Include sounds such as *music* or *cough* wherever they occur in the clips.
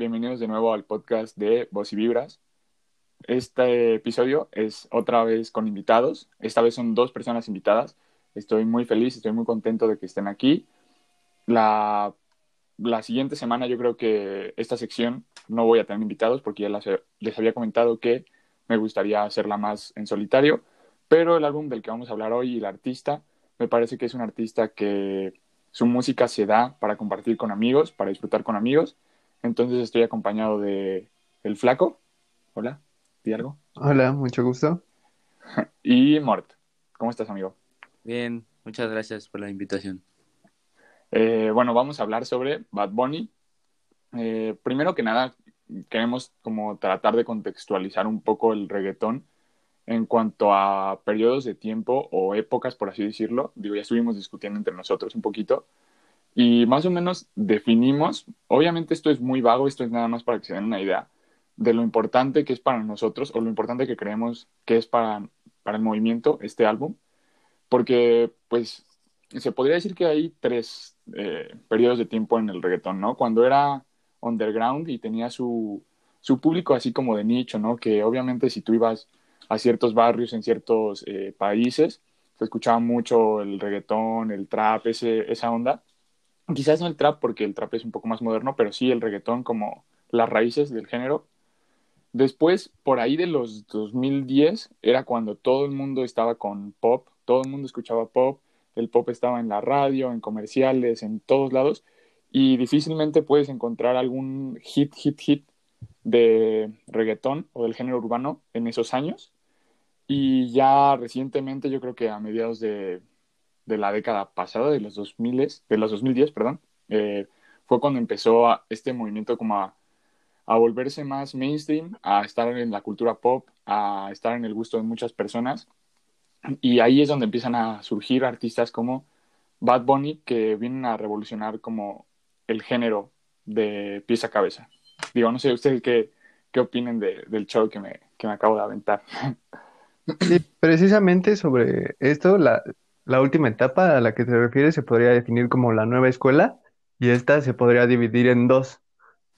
Bienvenidos de nuevo al podcast de Voz y Vibras. Este episodio es otra vez con invitados. Esta vez son dos personas invitadas. Estoy muy feliz, estoy muy contento de que estén aquí. La, la siguiente semana yo creo que esta sección no voy a tener invitados porque ya les había comentado que me gustaría hacerla más en solitario. Pero el álbum del que vamos a hablar hoy y el artista, me parece que es un artista que su música se da para compartir con amigos, para disfrutar con amigos. Entonces estoy acompañado de El Flaco. Hola, ¿di algo? Hola, mucho gusto. *laughs* y Mort. ¿Cómo estás, amigo? Bien, muchas gracias por la invitación. Eh, bueno, vamos a hablar sobre Bad Bunny. Eh, primero que nada, queremos como tratar de contextualizar un poco el reggaetón en cuanto a periodos de tiempo o épocas, por así decirlo, digo, ya estuvimos discutiendo entre nosotros un poquito y más o menos definimos, obviamente esto es muy vago, esto es nada más para que se den una idea de lo importante que es para nosotros o lo importante que creemos que es para, para el movimiento este álbum, porque pues se podría decir que hay tres eh, periodos de tiempo en el reggaetón, ¿no? Cuando era underground y tenía su, su público así como de nicho, ¿no? Que obviamente si tú ibas a ciertos barrios en ciertos eh, países, se escuchaba mucho el reggaetón, el trap, ese, esa onda. Quizás no el trap porque el trap es un poco más moderno, pero sí el reggaetón como las raíces del género. Después, por ahí de los 2010, era cuando todo el mundo estaba con pop, todo el mundo escuchaba pop, el pop estaba en la radio, en comerciales, en todos lados, y difícilmente puedes encontrar algún hit, hit, hit de reggaetón o del género urbano en esos años. Y ya recientemente, yo creo que a mediados de, de la década pasada, de los 2000, de los 2010, perdón, eh, fue cuando empezó este movimiento como a, a, volverse más mainstream, a estar en la cultura pop, a estar en el gusto de muchas personas. Y ahí es donde empiezan a surgir artistas como Bad Bunny, que vienen a revolucionar como el género de pieza a cabeza. Digo, no sé, ¿ustedes qué, qué del show que me, que me acabo de aventar? Sí, precisamente sobre esto, la, la última etapa a la que se refiere se podría definir como la nueva escuela y esta se podría dividir en dos.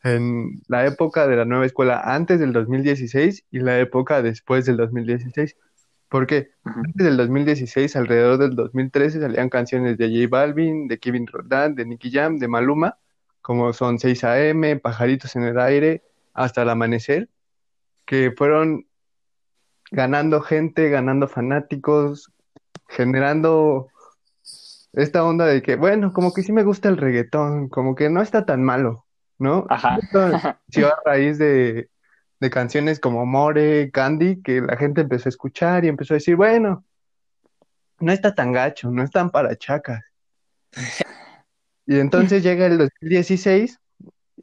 En la época de la nueva escuela antes del 2016 y la época después del 2016. Porque antes del 2016, alrededor del 2013, salían canciones de J Balvin, de Kevin Roldán, de Nicky Jam, de Maluma, como son 6 AM, Pajaritos en el Aire, Hasta el Amanecer, que fueron ganando gente, ganando fanáticos, generando esta onda de que, bueno, como que sí me gusta el reggaetón, como que no está tan malo, ¿no? Ajá. Sí, a raíz de, de canciones como More, Candy, que la gente empezó a escuchar y empezó a decir, bueno, no está tan gacho, no es tan para chacas. Y entonces *laughs* llega el 2016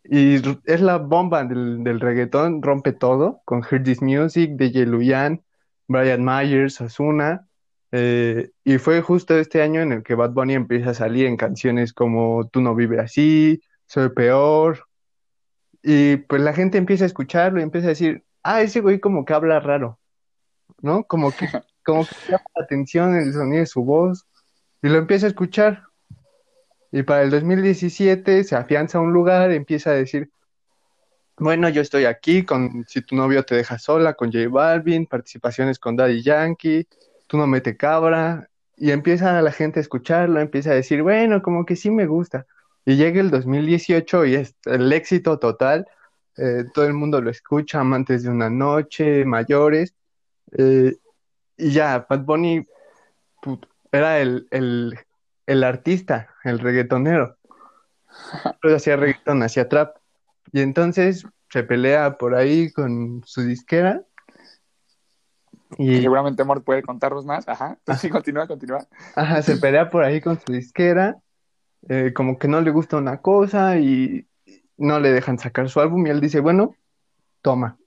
y es la bomba del, del reggaetón, rompe todo, con Hear This Music, DJ Luyan, Brian Myers, Asuna. Eh, y fue justo este año en el que Bad Bunny empieza a salir en canciones como Tú no vives así, Soy peor. Y pues la gente empieza a escucharlo y empieza a decir, ah, ese güey como que habla raro, ¿no? Como que, *laughs* como que llama la atención el sonido de su voz y lo empieza a escuchar. Y para el 2017 se afianza un lugar, empieza a decir, bueno, yo estoy aquí con Si tu novio te deja sola, con J Balvin, participaciones con Daddy Yankee, Tú no mete cabra, y empieza la gente a escucharlo, empieza a decir, bueno, como que sí me gusta. Y llega el 2018 y es el éxito total, eh, todo el mundo lo escucha, amantes de una noche, mayores, eh, y ya, Bad Bunny put, era el, el el artista, el reggaetonero. Hacía reggaeton, hacía trap. Y entonces se pelea por ahí con su disquera. Y seguramente Mort puede contarnos más. Ajá. *laughs* Sí, continúa, continúa. Ajá, se pelea por ahí con su disquera. Eh, como que no le gusta una cosa y no le dejan sacar su álbum. Y él dice, bueno, toma,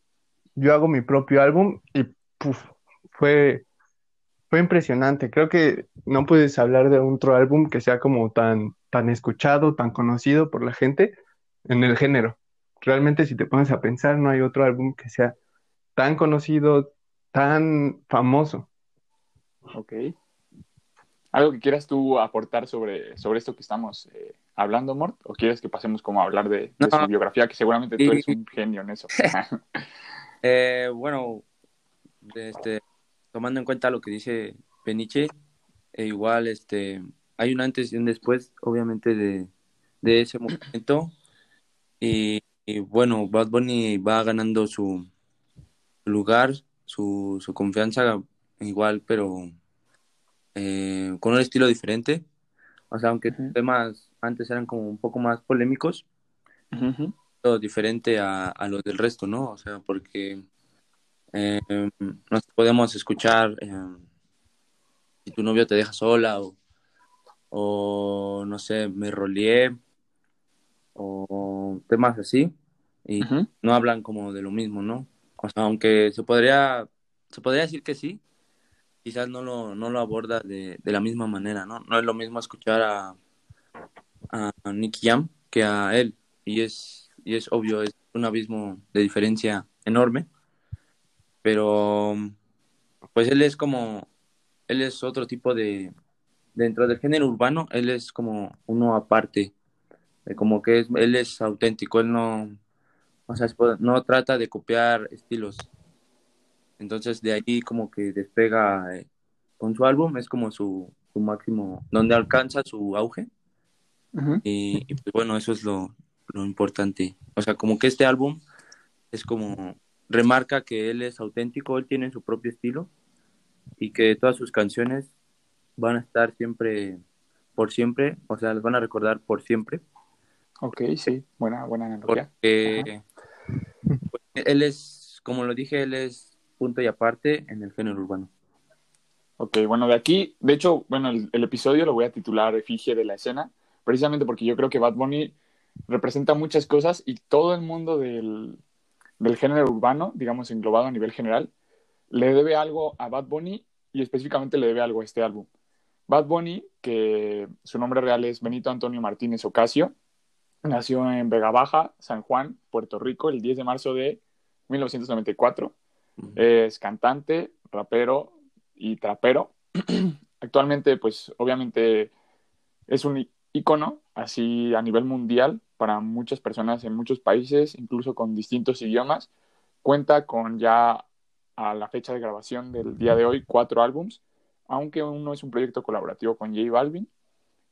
yo hago mi propio álbum y puf, fue fue impresionante. Creo que no puedes hablar de otro álbum que sea como tan, tan escuchado, tan conocido por la gente en el género. Realmente, si te pones a pensar, no hay otro álbum que sea tan conocido, tan famoso. Ok. ¿Algo que quieras tú aportar sobre, sobre esto que estamos eh, hablando, Mort? ¿O quieres que pasemos como a hablar de, de su biografía? Que seguramente tú eres un genio en eso. *laughs* eh, bueno, este, tomando en cuenta lo que dice Peniche, e igual este, hay un antes y un después, obviamente, de, de ese momento. Y, bueno, Bad Bunny va ganando su lugar, su, su confianza igual, pero eh, con un estilo diferente. O sea, aunque sus temas antes eran como un poco más polémicos, todo diferente a, a los del resto, ¿no? O sea, porque eh, nos podemos escuchar eh, si tu novio te deja sola o, o no sé, me roleé o temas así y no hablan como de lo mismo, ¿no? O sea, aunque se podría, se podría decir que sí, quizás no lo, no lo aborda de, de la misma manera, ¿no? No es lo mismo escuchar a, a Nicky Jam que a él y es, y es obvio, es un abismo de diferencia enorme, pero pues él es como, él es otro tipo de, dentro del género urbano, él es como uno aparte, como que es, él es auténtico, él no, o sea, no trata de copiar estilos. Entonces de ahí como que despega eh, con su álbum, es como su, su máximo, donde alcanza su auge. y, pues bueno, eso es lo, lo importante. O sea, como que este álbum es como remarca que él es auténtico, él tiene su propio estilo y que todas sus canciones van a estar siempre por siempre, o sea, las van a recordar por siempre. Ok, sí, buena, buena analogía. Porque él es, como lo dije, él es punto y aparte en el género urbano. Ok, bueno, de aquí, de hecho, bueno, el, episodio lo voy a titular Efigie de la escena, precisamente porque yo creo que Bad Bunny representa muchas cosas y todo el mundo del, del género urbano, digamos, englobado a nivel general, le debe algo a Bad Bunny y específicamente le debe algo a este álbum. Bad Bunny, que su nombre real es Benito Antonio Martínez Ocasio, nació en Vega Baja, San Juan, Puerto Rico, el 10 de marzo de 1994. Es cantante, rapero y trapero. *clears throat* Actualmente, pues obviamente es un ícono así a nivel mundial para muchas personas en muchos países, incluso con distintos idiomas. Cuenta con ya a la fecha de grabación del día de hoy cuatro álbums, aunque uno es un proyecto colaborativo con J Balvin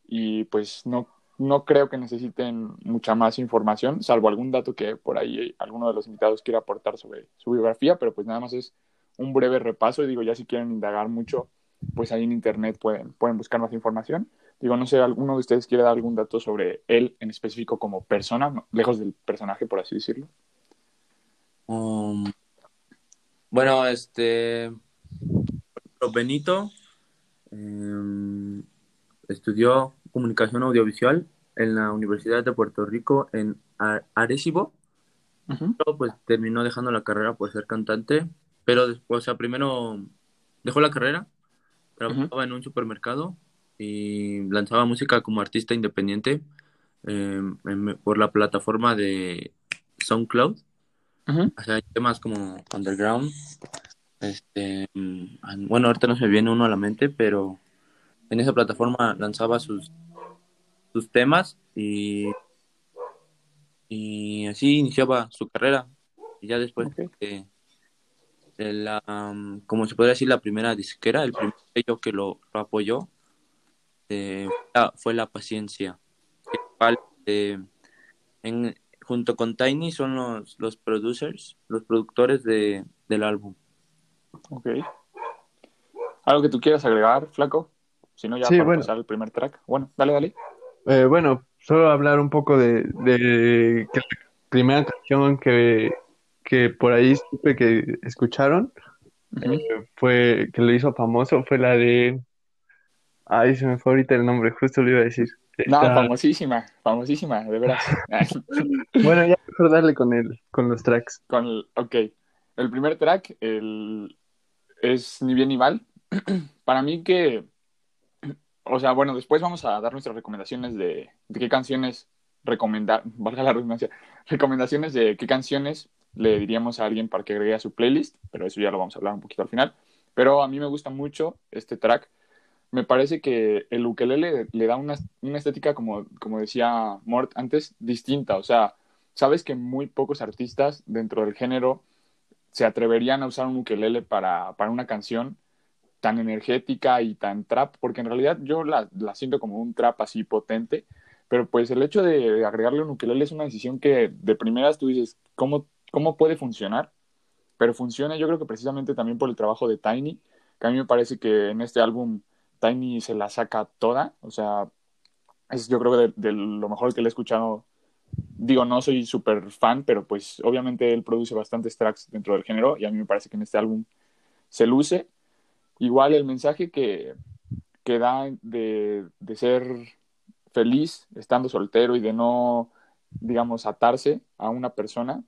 y pues no, no creo que necesiten mucha más información, salvo algún dato que por ahí alguno de los invitados quiera aportar sobre su biografía, pero pues nada más es un breve repaso y digo, ya si quieren indagar mucho, pues ahí en internet pueden, pueden buscar más información. Digo, no sé, ¿alguno de ustedes quiere dar algún dato sobre él en específico como persona, lejos del personaje, por así decirlo? Um, bueno, este. Benito em, estudió comunicación audiovisual en la Universidad de Puerto Rico en Arecibo. pues terminó dejando la carrera por ser cantante, pero después, o sea, primero dejó la carrera, trabajaba en un supermercado y lanzaba música como artista independiente em, por la plataforma de SoundCloud. O sea, hay temas como Underground. Este, mm, bueno, ahorita no se viene uno a la mente, pero en esa plataforma lanzaba sus, sus temas y, y así iniciaba su carrera. Y ya después de, la, mm, como se podría decir, la primera disquera, el primer sello que lo, apoyó eh, fue la paciencia. Eh, en, junto con Tiny son los, los producers, los productores de, del álbum. Ok. ¿Algo que tú quieras agregar, Flaco? Si no, ya para bueno. pasar el primer track. Bueno, dale, dale. Eh, bueno, solo hablar un poco de, de que la primera canción que, que por ahí supe que escucharon eh, fue que lo hizo famoso fue la de ay se me fue ahorita el nombre justo lo iba a decir no, famosísima, famosísima, de veras. *laughs* *laughs* bueno, ya mejor darle con el, con los tracks. Con el, ok. El primer track el, es Ni bien ni mal. *clears throat* Para mí que, o sea, bueno, después vamos a dar nuestras recomendaciones de, qué canciones recomendar, *laughs* valga la redundancia, recomendaciones de qué canciones le diríamos a alguien para que agregue a su playlist, pero eso ya lo vamos a hablar un poquito al final. Pero a mí me gusta mucho este track me parece que el ukelele le da una, una estética, como, como decía Mort antes, distinta. O sea, sabes que muy pocos artistas dentro del género se atreverían a usar un ukelele para, para una canción tan energética y tan trap, porque en realidad yo la, la, siento como un trap así potente, pero pues el hecho de agregarle un ukelele es una decisión que de primeras tú dices, ¿cómo, cómo puede funcionar? Pero funciona yo creo que precisamente también por el trabajo de Tiny, que a mí me parece que en este álbum Tiny se la saca toda, o sea, es yo creo que de, de lo mejor que le he escuchado digo, no soy súper fan, pero pues obviamente él produce bastantes tracks dentro del género y a mí me parece que en este álbum se luce. Igual el mensaje que, que da de, de ser feliz estando soltero y de no, digamos, atarse a una persona,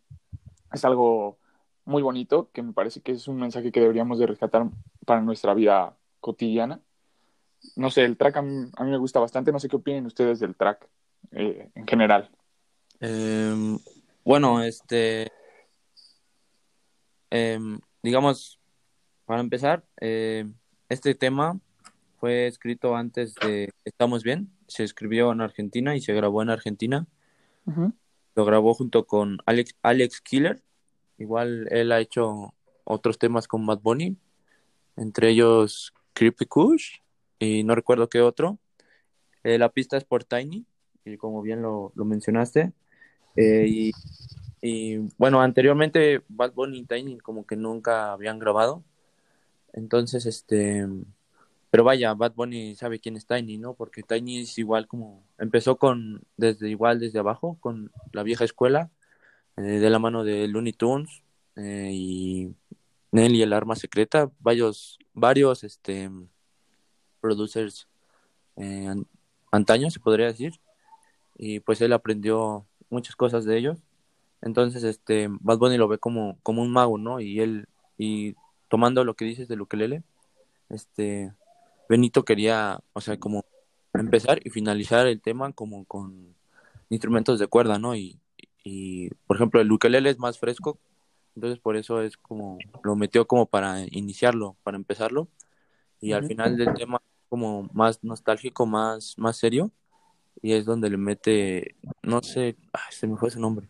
es algo muy bonito, que me parece que es un mensaje que deberíamos de rescatar para nuestra vida cotidiana. No sé, el track a mí, me gusta bastante, no sé qué opinen ustedes del track eh, en general. Eh, bueno, este, eh, digamos, para empezar, eh, este tema fue escrito antes de Estamos Bien, se escribió en Argentina y se grabó en Argentina. Uh -huh. Lo grabó junto con Alex, Alex Killer. Igual él ha hecho otros temas con Bad Bunny, entre ellos Creepy Kush y no recuerdo qué otro. Eh, la pista es por Tiny, y como bien lo, lo mencionaste. Eh, y, y, bueno, anteriormente Bad Bunny y Tiny como que nunca habían grabado. Entonces, este, pero vaya, Bad Bunny sabe quién es Tiny, ¿no? Porque Tiny es igual como, empezó con, desde igual desde abajo, con la vieja escuela, eh, de la mano de Looney Tunes eh, y Nelly el arma secreta, varios, varios, este, producers eh, antaños, se podría decir. Y pues él aprendió muchas cosas de ellos. Entonces, este, Bad Bunny lo ve como, como un mago, ¿no? Y él, y tomando lo que dices de ukelele, este, Benito quería, o sea, como empezar y finalizar el tema como con instrumentos de cuerda, ¿no? Y, y por ejemplo, el ukelele es más fresco, entonces por eso es como, lo metió como para iniciarlo, para empezarlo, y al final del tema como más nostálgico, más, más serio, y es donde le mete, no sé, ay, se me fue ese nombre,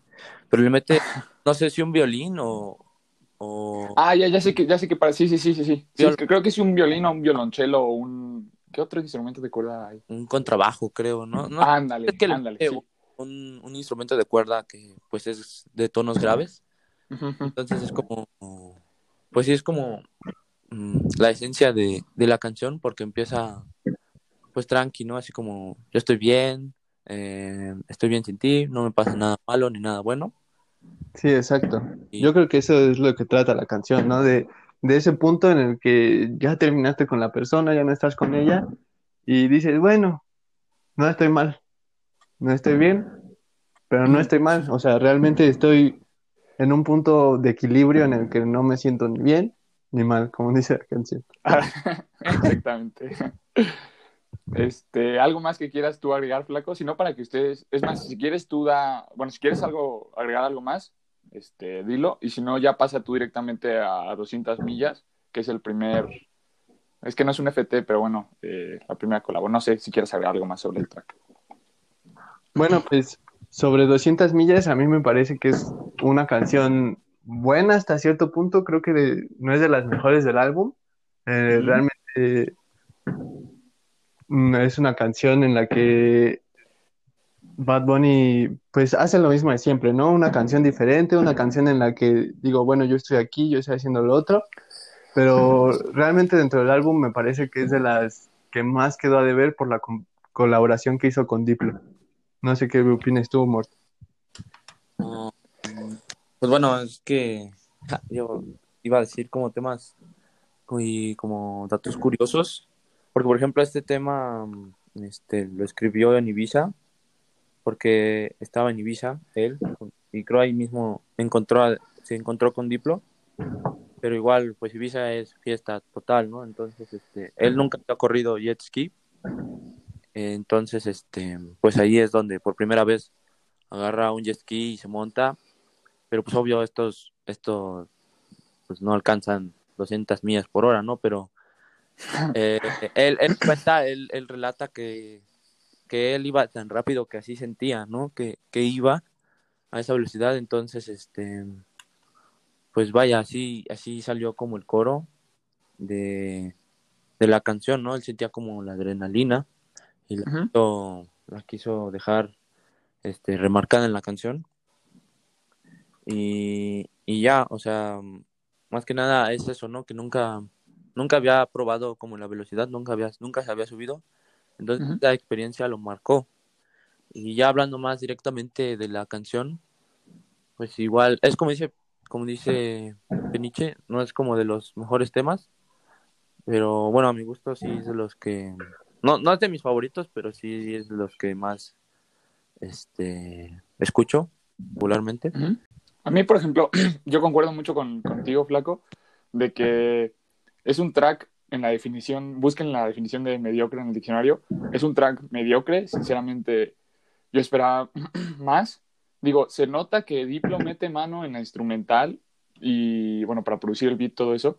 pero le mete, *laughs* no sé si un violín o... o... Ah, ya, ya sé que, ya sé que para, sí, sí, sí, sí, sí. sí creo que es un violín o un violonchelo o un, ¿qué otro instrumento de cuerda hay? Un contrabajo, creo, ¿no? no ándale, es que ándale, le, sí. un, un instrumento de cuerda que pues es de tonos graves, entonces es como, pues sí, es como mm, la esencia de, de la canción porque empieza pues tranqui, ¿no? Así como yo estoy bien, eh, estoy bien sin ti, no me pasa nada malo ni nada bueno. Sí, exacto. Y... Yo creo que eso es lo que trata la canción, ¿no? De, de ese punto en el que ya terminaste con la persona, ya no estás con ella y dices, bueno, no estoy mal, no estoy bien, pero no estoy mal. O sea, realmente estoy en un punto de equilibrio en el que no me siento ni bien ni mal, como *laughs* dice la canción. *laughs* Exactamente. Este, algo más que quieras tú agregar, Flaco, sino para que ustedes, es más, si quieres tú da, bueno, si quieres algo, agregar algo más, este, dilo, y si no, ya pasa tú directamente a 200 millas, que es el primer, es que no es un FT, pero bueno, eh, la primera colaboración, no sé si quieres agregar algo más sobre el track. Bueno, pues sobre 200 millas a mí me parece que es una canción buena hasta cierto punto, creo que de, no es de las mejores del álbum, eh, mm. realmente es una canción en la que Bad Bunny pues hace lo mismo de siempre, ¿no? Una canción diferente, una canción en la que digo, bueno, yo estoy aquí, yo estoy haciendo lo otro, pero *laughs* realmente dentro del álbum me parece que es de las que más quedó a deber por la co colaboración que hizo con Diplo. No sé qué opinas tú, Mort. Uh, pues bueno, es que yo iba a decir como temas y como datos curiosos porque, por ejemplo, este tema este, lo escribió en Ibiza, porque estaba en Ibiza él, y creo ahí mismo encontró, se encontró con Diplo, pero igual, pues Ibiza es fiesta total, ¿no? Entonces, este, él nunca ha corrido jet ski, entonces, este, pues ahí es donde por primera vez agarra un jet ski y se monta, pero pues obvio estos, estos, pues no alcanzan 200 millas por hora, ¿no? Pero *laughs* Eh, él, él cuenta, él, él relata que, que él iba tan rápido que así sentía, ¿no? Que, que iba a esa velocidad, entonces, este, pues vaya, así, así salió como el coro de, de la canción, ¿no? Él sentía como la adrenalina y la, quiso, la quiso dejar este, remarcada en la canción. Y, y ya, o sea, más que nada es eso, ¿no? Que nunca, nunca había probado como la velocidad, nunca había, nunca se había subido. Entonces, esa experiencia lo marcó. Y ya hablando más directamente de la canción, pues igual, es como dice, como dice Peniche, no es como de los mejores temas, pero bueno, a mi gusto sí es de los que, no, no es de mis favoritos, pero sí es de los que más, este, escucho regularmente. Ujú. A mí, por ejemplo, *clears throat* yo concuerdo mucho con, contigo, Flaco, de que es un track en la definición, busquen la definición de mediocre en el diccionario, es un track mediocre, sinceramente yo esperaba *clears throat* más. Digo, se nota que Diplo mete mano en la instrumental y, bueno, para producir el beat, todo eso,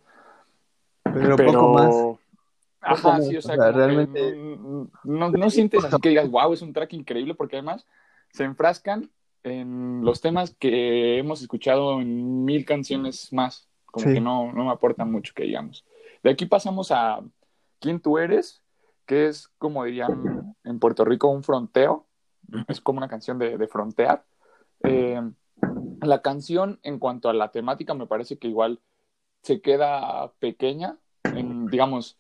Pero, pero... poco más. Ajá, sí, o o sea, realmente- no, no, no sientes así que digas, wow, es un track increíble, porque además se enfrascan en los temas que hemos escuchado en mil canciones más, como Sí. que no, no me aportan mucho, que digamos. De aquí pasamos a ¿Quién tú eres? que es, como dirían en Puerto Rico, un fronteo, es como una canción de, de frontear. Eh, la canción, en cuanto a la temática, me parece que igual se queda pequeña, en, digamos,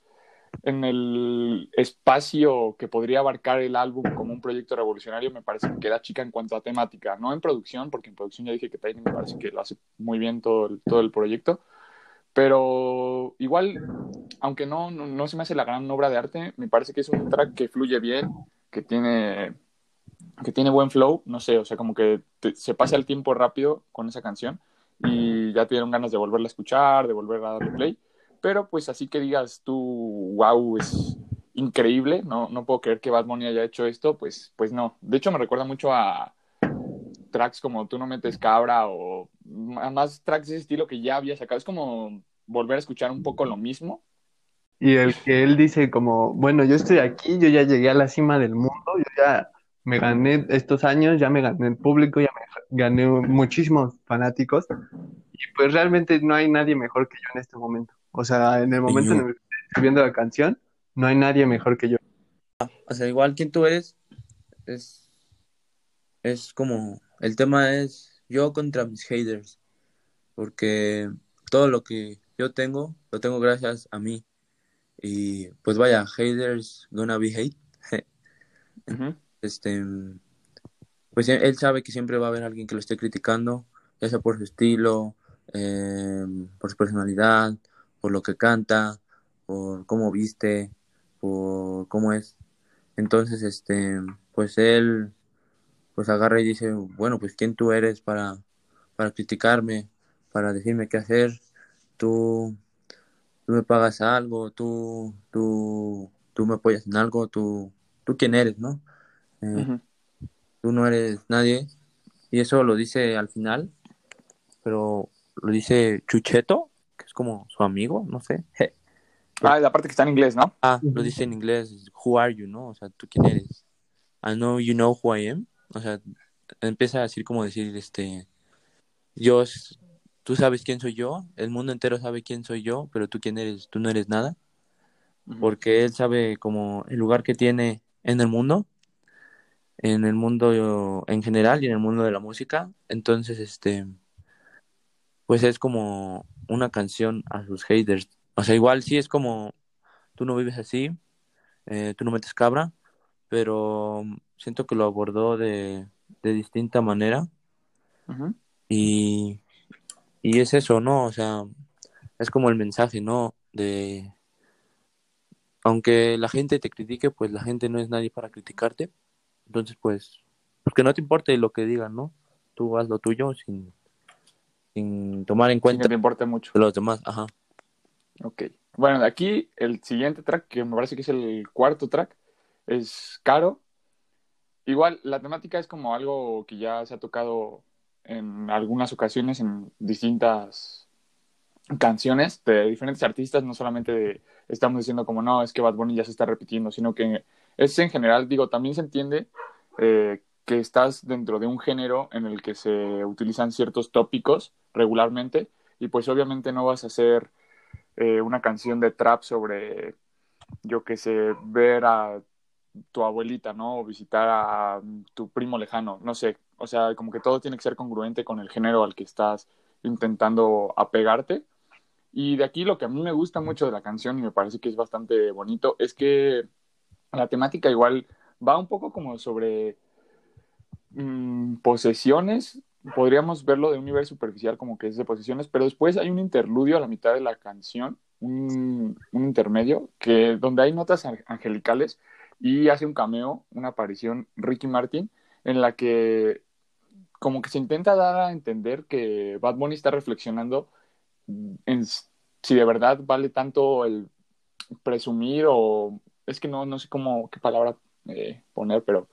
en el espacio que podría abarcar el álbum como un proyecto revolucionario, me parece que queda chica en cuanto a temática, no en producción, porque en producción ya dije que Tiny me parece que lo hace muy bien todo todo el proyecto, pero igual, aunque no, no, no se me hace la gran obra de arte, me parece que es un track que fluye bien, que tiene, que tiene buen flow, no sé, o sea, como que te- se pasa el tiempo rápido con esa canción y ya te dieron ganas de volverla a escuchar, de volver a darle play, pero pues así que digas tú, wow, es increíble, no, no puedo creer que Bad Bunny haya hecho esto, pues, pues no. De hecho me recuerda mucho a tracks como Tú no metes cabra o más tracks de ese estilo que ya había sacado. Es como volver a escuchar un poco lo mismo. Y el que él dice como, bueno, yo estoy aquí, yo ya llegué a la cima del mundo, yo ya me gané estos años, ya me gané el público, ya me gané muchísimos fanáticos. Y pues realmente no hay nadie mejor que yo en este momento. O sea, en el momento en el que estoy escribiendo la canción, no hay nadie mejor que yo. O sea, igual quien tú eres, es, es como, el tema es yo contra mis haters, porque todo lo que yo tengo, lo tengo gracias a mí. Y pues vaya, haters gonna be hate. *laughs* Este, pues él él sabe que siempre va a haber alguien que lo esté criticando, ya sea por su estilo, eh, por su personalidad, por lo que canta, por cómo viste, por cómo es. Entonces, este, pues él, pues agarra y dice, bueno, pues quién tú eres para, para criticarme, para decirme qué hacer. Tú, tú me pagas algo, tú, tú, tú me apoyas en algo, tú, tú quién eres, ¿no? Eh, tú no eres nadie. Y eso lo dice al final, pero lo dice Chucheto, que es como su amigo, no sé. *laughs* Ah, la parte que está en inglés, ¿no? Ah, lo dice en inglés, who are you, ¿no? O sea, ¿tú quién eres? I know you know who I am. O sea, empieza a decir como decir, este, yo, tú sabes quién soy yo, el mundo entero sabe quién soy yo, pero tú quién eres, tú no eres nada, porque él sabe como el lugar que tiene en el mundo, en el mundo en general y en el mundo de la música. Entonces, este, pues es como una canción a sus haters. O sea, igual sí es como, tú no vives así, eh, tú no metes cabra, pero siento que lo abordó de, de distinta manera y, y es eso, ¿no? O sea, es como el mensaje, ¿no? De, aunque la gente te critique, pues la gente no es nadie para criticarte. Entonces, pues, porque no te importe lo que digan, ¿no? Tú haz lo tuyo sin, sin tomar en cuenta te importe mucho. de los demás. Ajá. Ok. Bueno, de aquí el siguiente track, que me parece que es el cuarto track, es Caro. Igual, la temática es como algo que ya se ha tocado en algunas ocasiones en distintas canciones de diferentes artistas, no solamente de estamos diciendo como no, es que Bad Bunny ya se está repitiendo, sino que es en general, digo, también se entiende eh, que estás dentro de un género en el que se utilizan ciertos tópicos regularmente y pues obviamente no vas a hacer eh, una canción de trap sobre, yo que sé, ver a tu abuelita, ¿no? O visitar a tu primo lejano, no sé, o sea, como que todo tiene que ser congruente con el género al que estás intentando apegarte. Y de aquí lo que a mí me gusta mucho de la canción y me parece que es bastante bonito es que la temática igual va un poco como sobre mm, posesiones, podríamos verlo de un nivel superficial como que es de posesiones, pero después hay un interludio a la mitad de la canción, un, un intermedio, que donde hay notas angelicales y hace un cameo, una aparición Ricky Martin, en la que como que se intenta dar a entender que Bad Bunny está reflexionando en si de verdad vale tanto el presumir o es que no, no sé cómo, qué palabra eh, poner, pero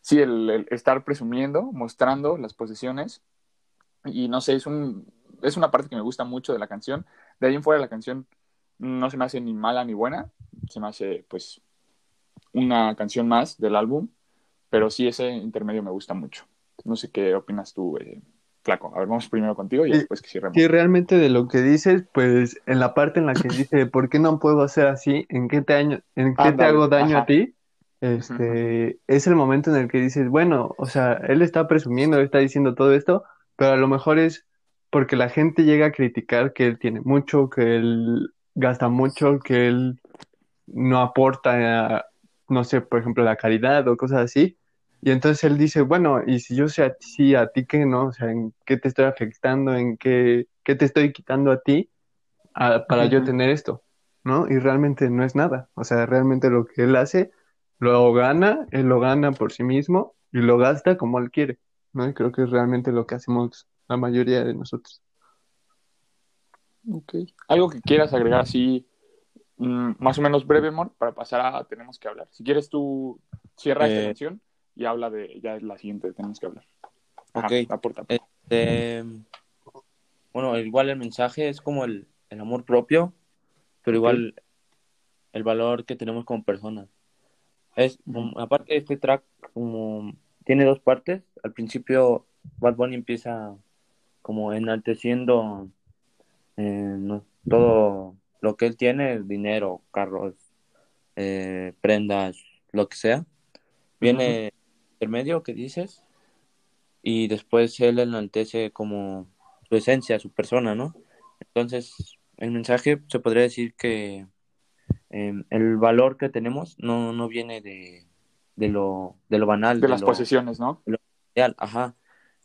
sí, el, estar presumiendo, mostrando las posesiones. Y no sé, es, un, es una parte que me gusta mucho de la canción. De ahí en fuera la canción no se me hace ni mala ni buena, se me hace pues una canción más del álbum, pero sí ese intermedio me gusta mucho. No sé qué opinas tú, eh, Flaco. A ver, vamos primero contigo y después que cierremos. Sí, realmente de lo que dices, pues en la parte en la que dice, ¿por qué no puedo hacer así? ¿En qué te, en qué te hago daño a ti? Este, es el momento en el que dices, bueno, o sea, él está presumiendo, él está diciendo todo esto, pero a lo mejor es porque la gente llega a criticar que él tiene mucho, que él gasta mucho, que él no aporta, no sé, por ejemplo, la caridad o cosas así. Y entonces él dice, bueno, y si yo sé a ti, a ti qué, ¿no? O sea, ¿en qué te estoy afectando? ¿En qué, qué te estoy quitando a ti para yo tener esto? ¿No? Y realmente no es nada. O sea, realmente lo que él hace, lo gana, él lo gana por sí mismo y lo gasta como él quiere, ¿no? Y creo que es realmente lo que hacemos la mayoría de nosotros. Ok. ¿Algo que quieras agregar así, más o menos breve, amor, para pasar a Tenemos que hablar? Si quieres tú, cierra esta canción eh, y habla de, ya es la siguiente, tenemos que hablar. ok. Aporta. Este, bueno, igual el mensaje es como el, el amor propio, pero igual el valor que tenemos como personas. Es, aparte este track, como tiene dos partes. Al principio, Bad Bunny empieza como enalteciendo eh, todo lo que él tiene, dinero, carros, eh, prendas, lo que sea. Viene el medio que dices y después él enaltece como su esencia, su persona, ¿no? Entonces, el mensaje se podría decir que em, el valor que tenemos no, no viene de, de, lo, de lo banal. De, las posesiones, ¿no? De lo real, ajá.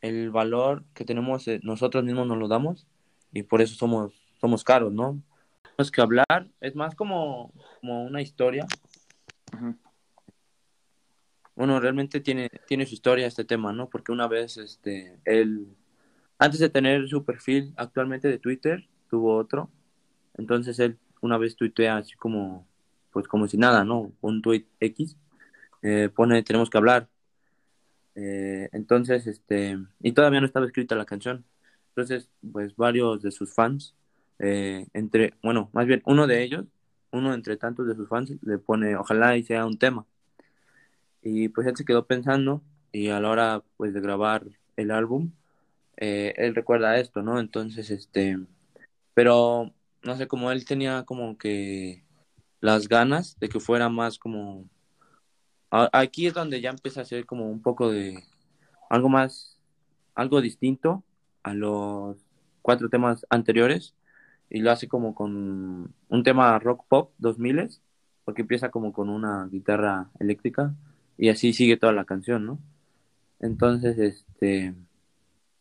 El valor que tenemos eh, nosotros mismos nos lo damos y por eso somos, somos caros, ¿no? Tenemos que hablar, es más como, como una historia bueno, realmente tiene, tiene su historia este tema, ¿no? Porque una vez, este, él, antes de tener su perfil actualmente de Twitter, tuvo otro. Entonces él una vez tuitea así como, pues como si nada, ¿no? Un tweet X, eh, pone, tenemos que hablar. Eh, entonces, este, y todavía no estaba escrita la canción. Entonces, pues varios de sus fans, eh, entre, bueno, más bien uno de ellos, uno entre tantos de sus fans, le pone, ojalá y sea un tema. Y pues él se quedó pensando y a la hora pues de grabar el álbum, eh, él recuerda esto, ¿no? Entonces, este, pero no sé, como él tenía como que las ganas de que fuera más como... Aquí es donde ya empieza a ser como un poco de algo más, algo distinto a los cuatro temas anteriores y lo hace como con un tema rock pop 2000 porque empieza como con una guitarra eléctrica y así sigue toda la canción, ¿no? Entonces, este,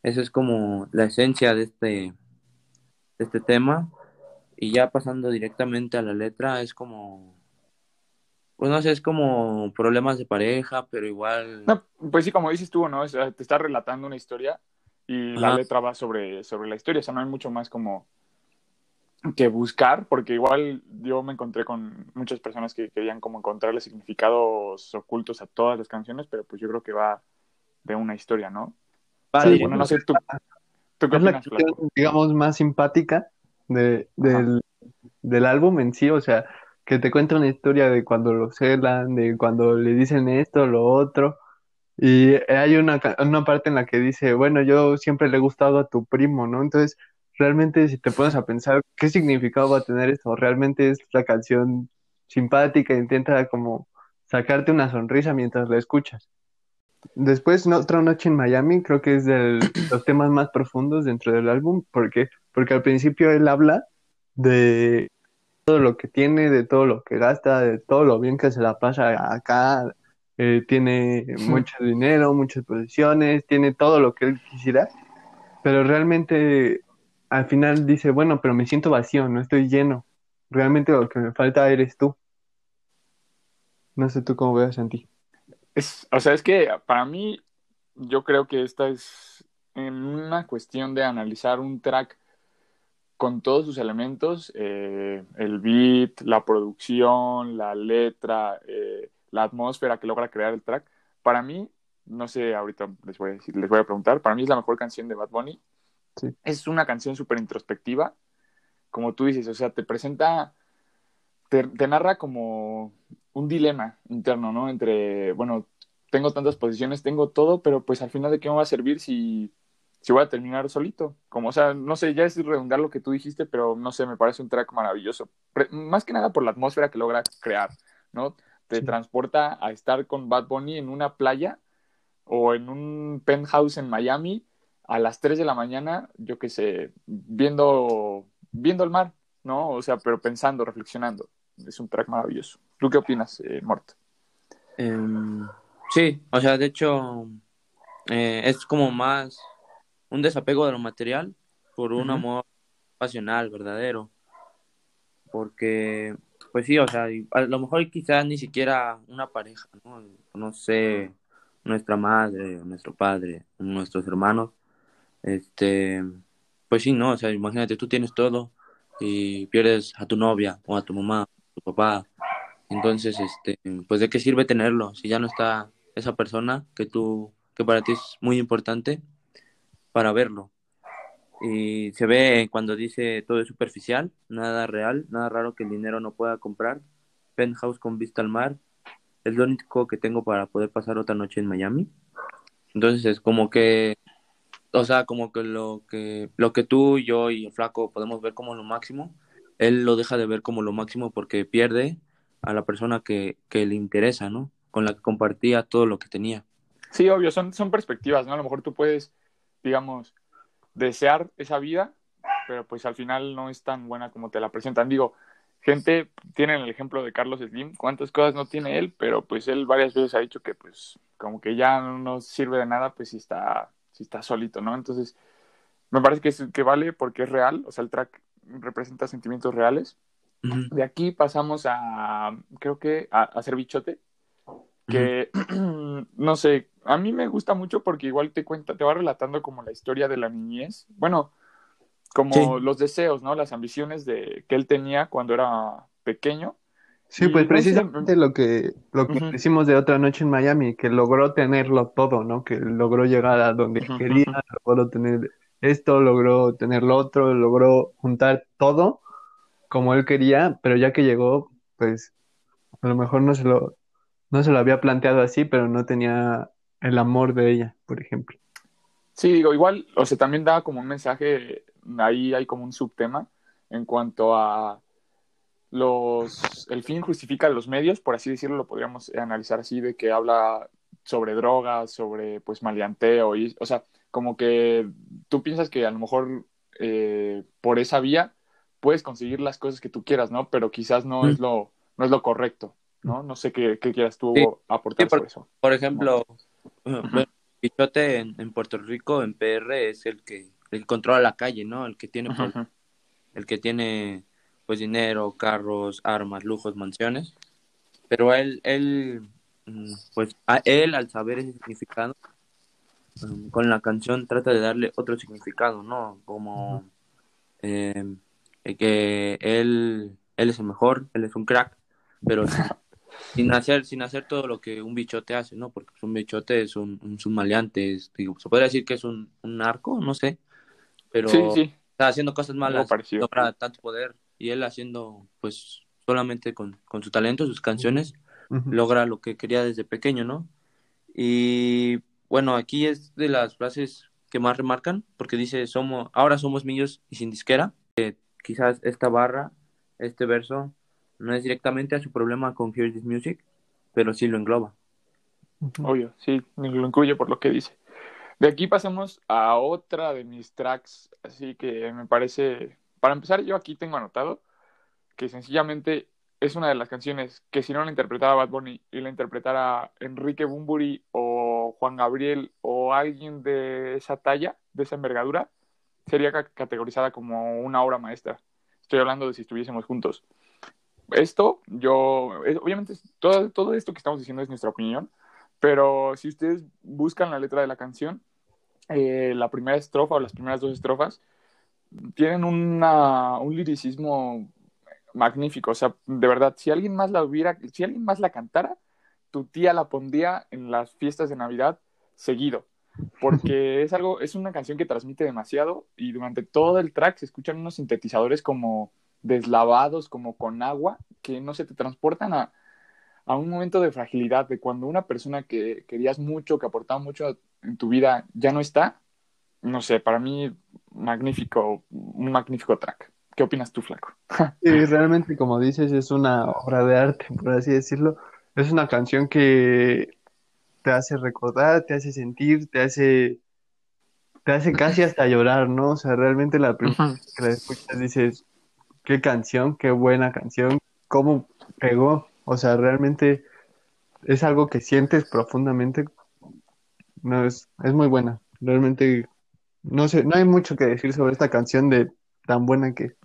eso es como la esencia de este, de este tema y ya pasando directamente a la letra es como, pues no sé, es como problemas de pareja, pero igual... pues sí, como dices tú, ¿no? te está relatando una historia y la letra va sobre, sobre la historia, o sea, no hay mucho más como que buscar, porque igual yo me encontré con muchas personas que querían como encontrarle significados ocultos a todas las canciones, pero pues yo creo que va de una historia, ¿no? sí, bueno, no sé, tú, ¿tú qué es la canción, digamos, más simpática de, del del álbum en sí, o sea, que te cuenta una historia de cuando lo celan, de cuando le dicen esto, lo otro. Y hay una, una parte en la que dice, bueno, yo siempre le he gustado a tu primo, ¿no? Entonces, realmente si te pones a pensar qué significado va a tener esto, realmente es la canción simpática, intenta como sacarte una sonrisa mientras la escuchas. Después, Otra Noche en Miami, creo que es de *clears throat* los temas más profundos dentro del álbum, ¿por qué? Porque al principio él habla de todo lo que tiene, de todo lo que gasta, de todo lo bien que se la pasa acá, eh, tiene mucho dinero, muchas posesiones, tiene todo lo que él quisiera, pero realmente al final dice, bueno, pero me siento vacío, no estoy lleno, realmente lo que me falta eres tú. No sé tú cómo veas en ti. Es, o sea, es que para mí, yo creo que esta es una cuestión de analizar un track con todos sus elementos, eh, el beat, la producción, la letra, eh, la atmósfera que logra crear el track. Para mí, no sé, ahorita les voy a decir, les voy a preguntar, para mí es la mejor canción de Bad Bunny. Sí. Es una canción súper introspectiva, como tú dices, o sea, te presenta, te, te narra como un dilema interno, ¿no? Entre, bueno, tengo tantas posiciones, tengo todo, pero pues al final de qué me va a servir si, si voy a terminar solito. Como, o sea, no sé, ya es redundar lo que tú dijiste, pero no sé, me parece un track maravilloso. Pre- más que nada por la atmósfera que logra crear, ¿no? Te Sí. transporta a estar con Bad Bunny en una playa o en un penthouse en Miami a las 3 de la mañana, yo qué sé, viendo, viendo el mar, ¿no? O sea, pero pensando, reflexionando. Es un track maravilloso. ¿Tú qué opinas, eh, Mort? Em, sí, o sea, de hecho, eh, es como más un desapego de lo material por un amor pasional, verdadero. Porque, pues sí, o sea, a lo mejor quizás ni siquiera una pareja, ¿no? No sé, nuestra madre, nuestro padre, nuestros hermanos, este, pues sí, ¿no? O sea, imagínate, tú tienes todo y pierdes a tu novia o a tu mamá, tu papá. Entonces, este, pues de qué sirve tenerlo si ya no está esa persona que tú, que para ti es muy importante para verlo. Y se ve cuando dice todo es superficial, nada real, nada raro que el dinero no pueda comprar. Penthouse con vista al mar, es lo único que tengo para poder pasar otra noche en Miami. Entonces es como que, o sea, como que lo que lo que tú, yo y el flaco podemos ver como lo máximo, él lo deja de ver como lo máximo porque pierde a la persona que, que le interesa, ¿no? Con la que compartía todo lo que tenía. Sí, obvio, son, son perspectivas, ¿no? A lo mejor tú puedes, digamos, desear esa vida, pero pues al final no es tan buena como te la presentan. Digo, gente, tienen el ejemplo de Carlos Slim, cuántas cosas no tiene él, pero pues él varias veces ha dicho que pues como que ya no sirve de nada, pues si está, si está solito, ¿no? Entonces, me parece que, es, que vale porque es real, o sea, el track representa sentimientos reales. Ujú. De aquí pasamos a, creo que, a, a hacer bichote, que *clears throat* no sé, a mí me gusta mucho porque igual te cuenta, te va relatando como la historia de la niñez, bueno, como Sí. los deseos, ¿no? Las ambiciones de que él tenía cuando era pequeño. Sí, pues precisamente lo que, lo que decimos de Otra Noche en Miami, que logró tenerlo todo, ¿no? Que logró llegar a donde quería, logró tener esto, logró tener lo otro, logró juntar todo como él quería, pero ya que llegó, pues a lo mejor no se lo, no se lo había planteado así, pero no tenía el amor de ella, por ejemplo. Sí, digo, igual, o sea, también da como un mensaje, ahí hay como un subtema en cuanto a los, el fin justifica los medios, por así decirlo, lo podríamos analizar así, de que habla sobre drogas, sobre pues maleanteo, y, o sea, como que tú piensas que a lo mejor eh, por esa vía puedes conseguir las cosas que tú quieras, ¿no? Pero quizás no es lo, no es lo correcto, ¿no? No sé qué, qué quieras tú Sí. aportar Sí, por- sobre eso. Por ejemplo, bueno, Bichote en, en Puerto Rico, en PR, es el que, el que controla la calle, ¿no? El que tiene, el que tiene pues dinero, carros, armas, lujos, mansiones. Pero él, él, mm, pues a él al saber ese significado, mm, con la canción trata de darle otro significado, ¿no? Como eh, eh, que él, él es el mejor, él es un crack, pero sin, *laughs* hacer, sin hacer todo lo que un bichote hace, ¿no? Porque un bichote es un, un, un maleante, es- digo, se podría decir que es un, un narco, no sé, pero Sí, sí. está haciendo cosas malas, logra tanto poder y él haciendo pues solamente con, con su talento, sus canciones, logra lo que quería desde pequeño, ¿no? Y bueno, aquí es de las frases que más remarcan, porque dice, somos, ahora somos millos y sin disquera. Eh, quizás esta barra, este verso, no es directamente a su problema con Hear This Music, pero sí lo engloba. Obvio, sí, lo incluye por lo que dice. De aquí pasamos a otra de mis tracks, así que me parece, para empezar yo aquí tengo anotado que sencillamente es una de las canciones que si no la interpretara Bad Bunny y la interpretara Enrique Bumburi o Juan Gabriel o alguien de esa talla, de esa envergadura, sería ca- categorizada como una obra maestra. Estoy hablando de si estuviésemos juntos. Esto, yo, obviamente todo, todo esto que estamos diciendo es nuestra opinión, pero si ustedes buscan la letra de la canción, eh, la primera estrofa o las primeras dos estrofas tienen una, un liricismo magnífico. O sea, de verdad, si alguien más la hubiera, si alguien más la cantara, tu tía la pondría en las fiestas de Navidad seguido. Porque *laughs* es algo, es una canción que transmite demasiado y durante todo el track se escuchan unos sintetizadores como deslavados, como con agua, que no se te transportan a, a un momento de fragilidad, de cuando una persona que querías mucho, que aportaba mucho en tu vida, ya no está. No sé, para mí, magnífico, un magnífico track. ¿Qué opinas tú, Flaco? Y realmente, como dices, es una obra de arte, por así decirlo. Es una canción que te hace recordar, te hace sentir, te hace, te hace casi hasta llorar, ¿no? O sea, realmente la primera vez que la escuchas dices, qué canción, qué buena canción, cómo pegó. O sea, realmente es algo que sientes profundamente. No, es, es muy buena. Realmente, no sé, no hay mucho que decir sobre esta canción de tan buena que.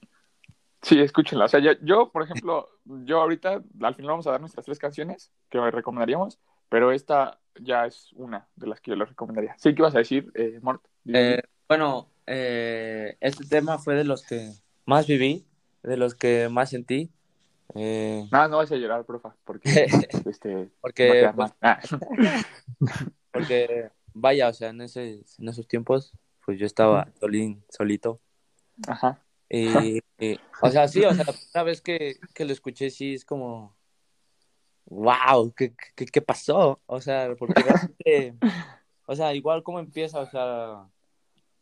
Sí, escúchenla. O sea, yo, yo, por ejemplo, yo ahorita al final vamos a dar nuestras tres canciones que recomendaríamos, pero esta ya es una de las que yo les recomendaría. Sí, ¿qué ibas a decir, eh, Mort? Eh, bueno, eh, este tema fue de los que más viví, de los que más sentí. eh, Nada, no vas a llorar, profa, porque *laughs* este, va a porque, pues. Ah. *laughs* porque, vaya, o sea, en, ese, en esos tiempos, pues yo estaba solín, solito. Ajá. Y, y, *laughs* o sea, sí, o sea, la primera vez que, que lo escuché, sí, es como, wow, ¿qué, qué, qué pasó? O sea, porque realmente, o sea, igual como empieza, o sea,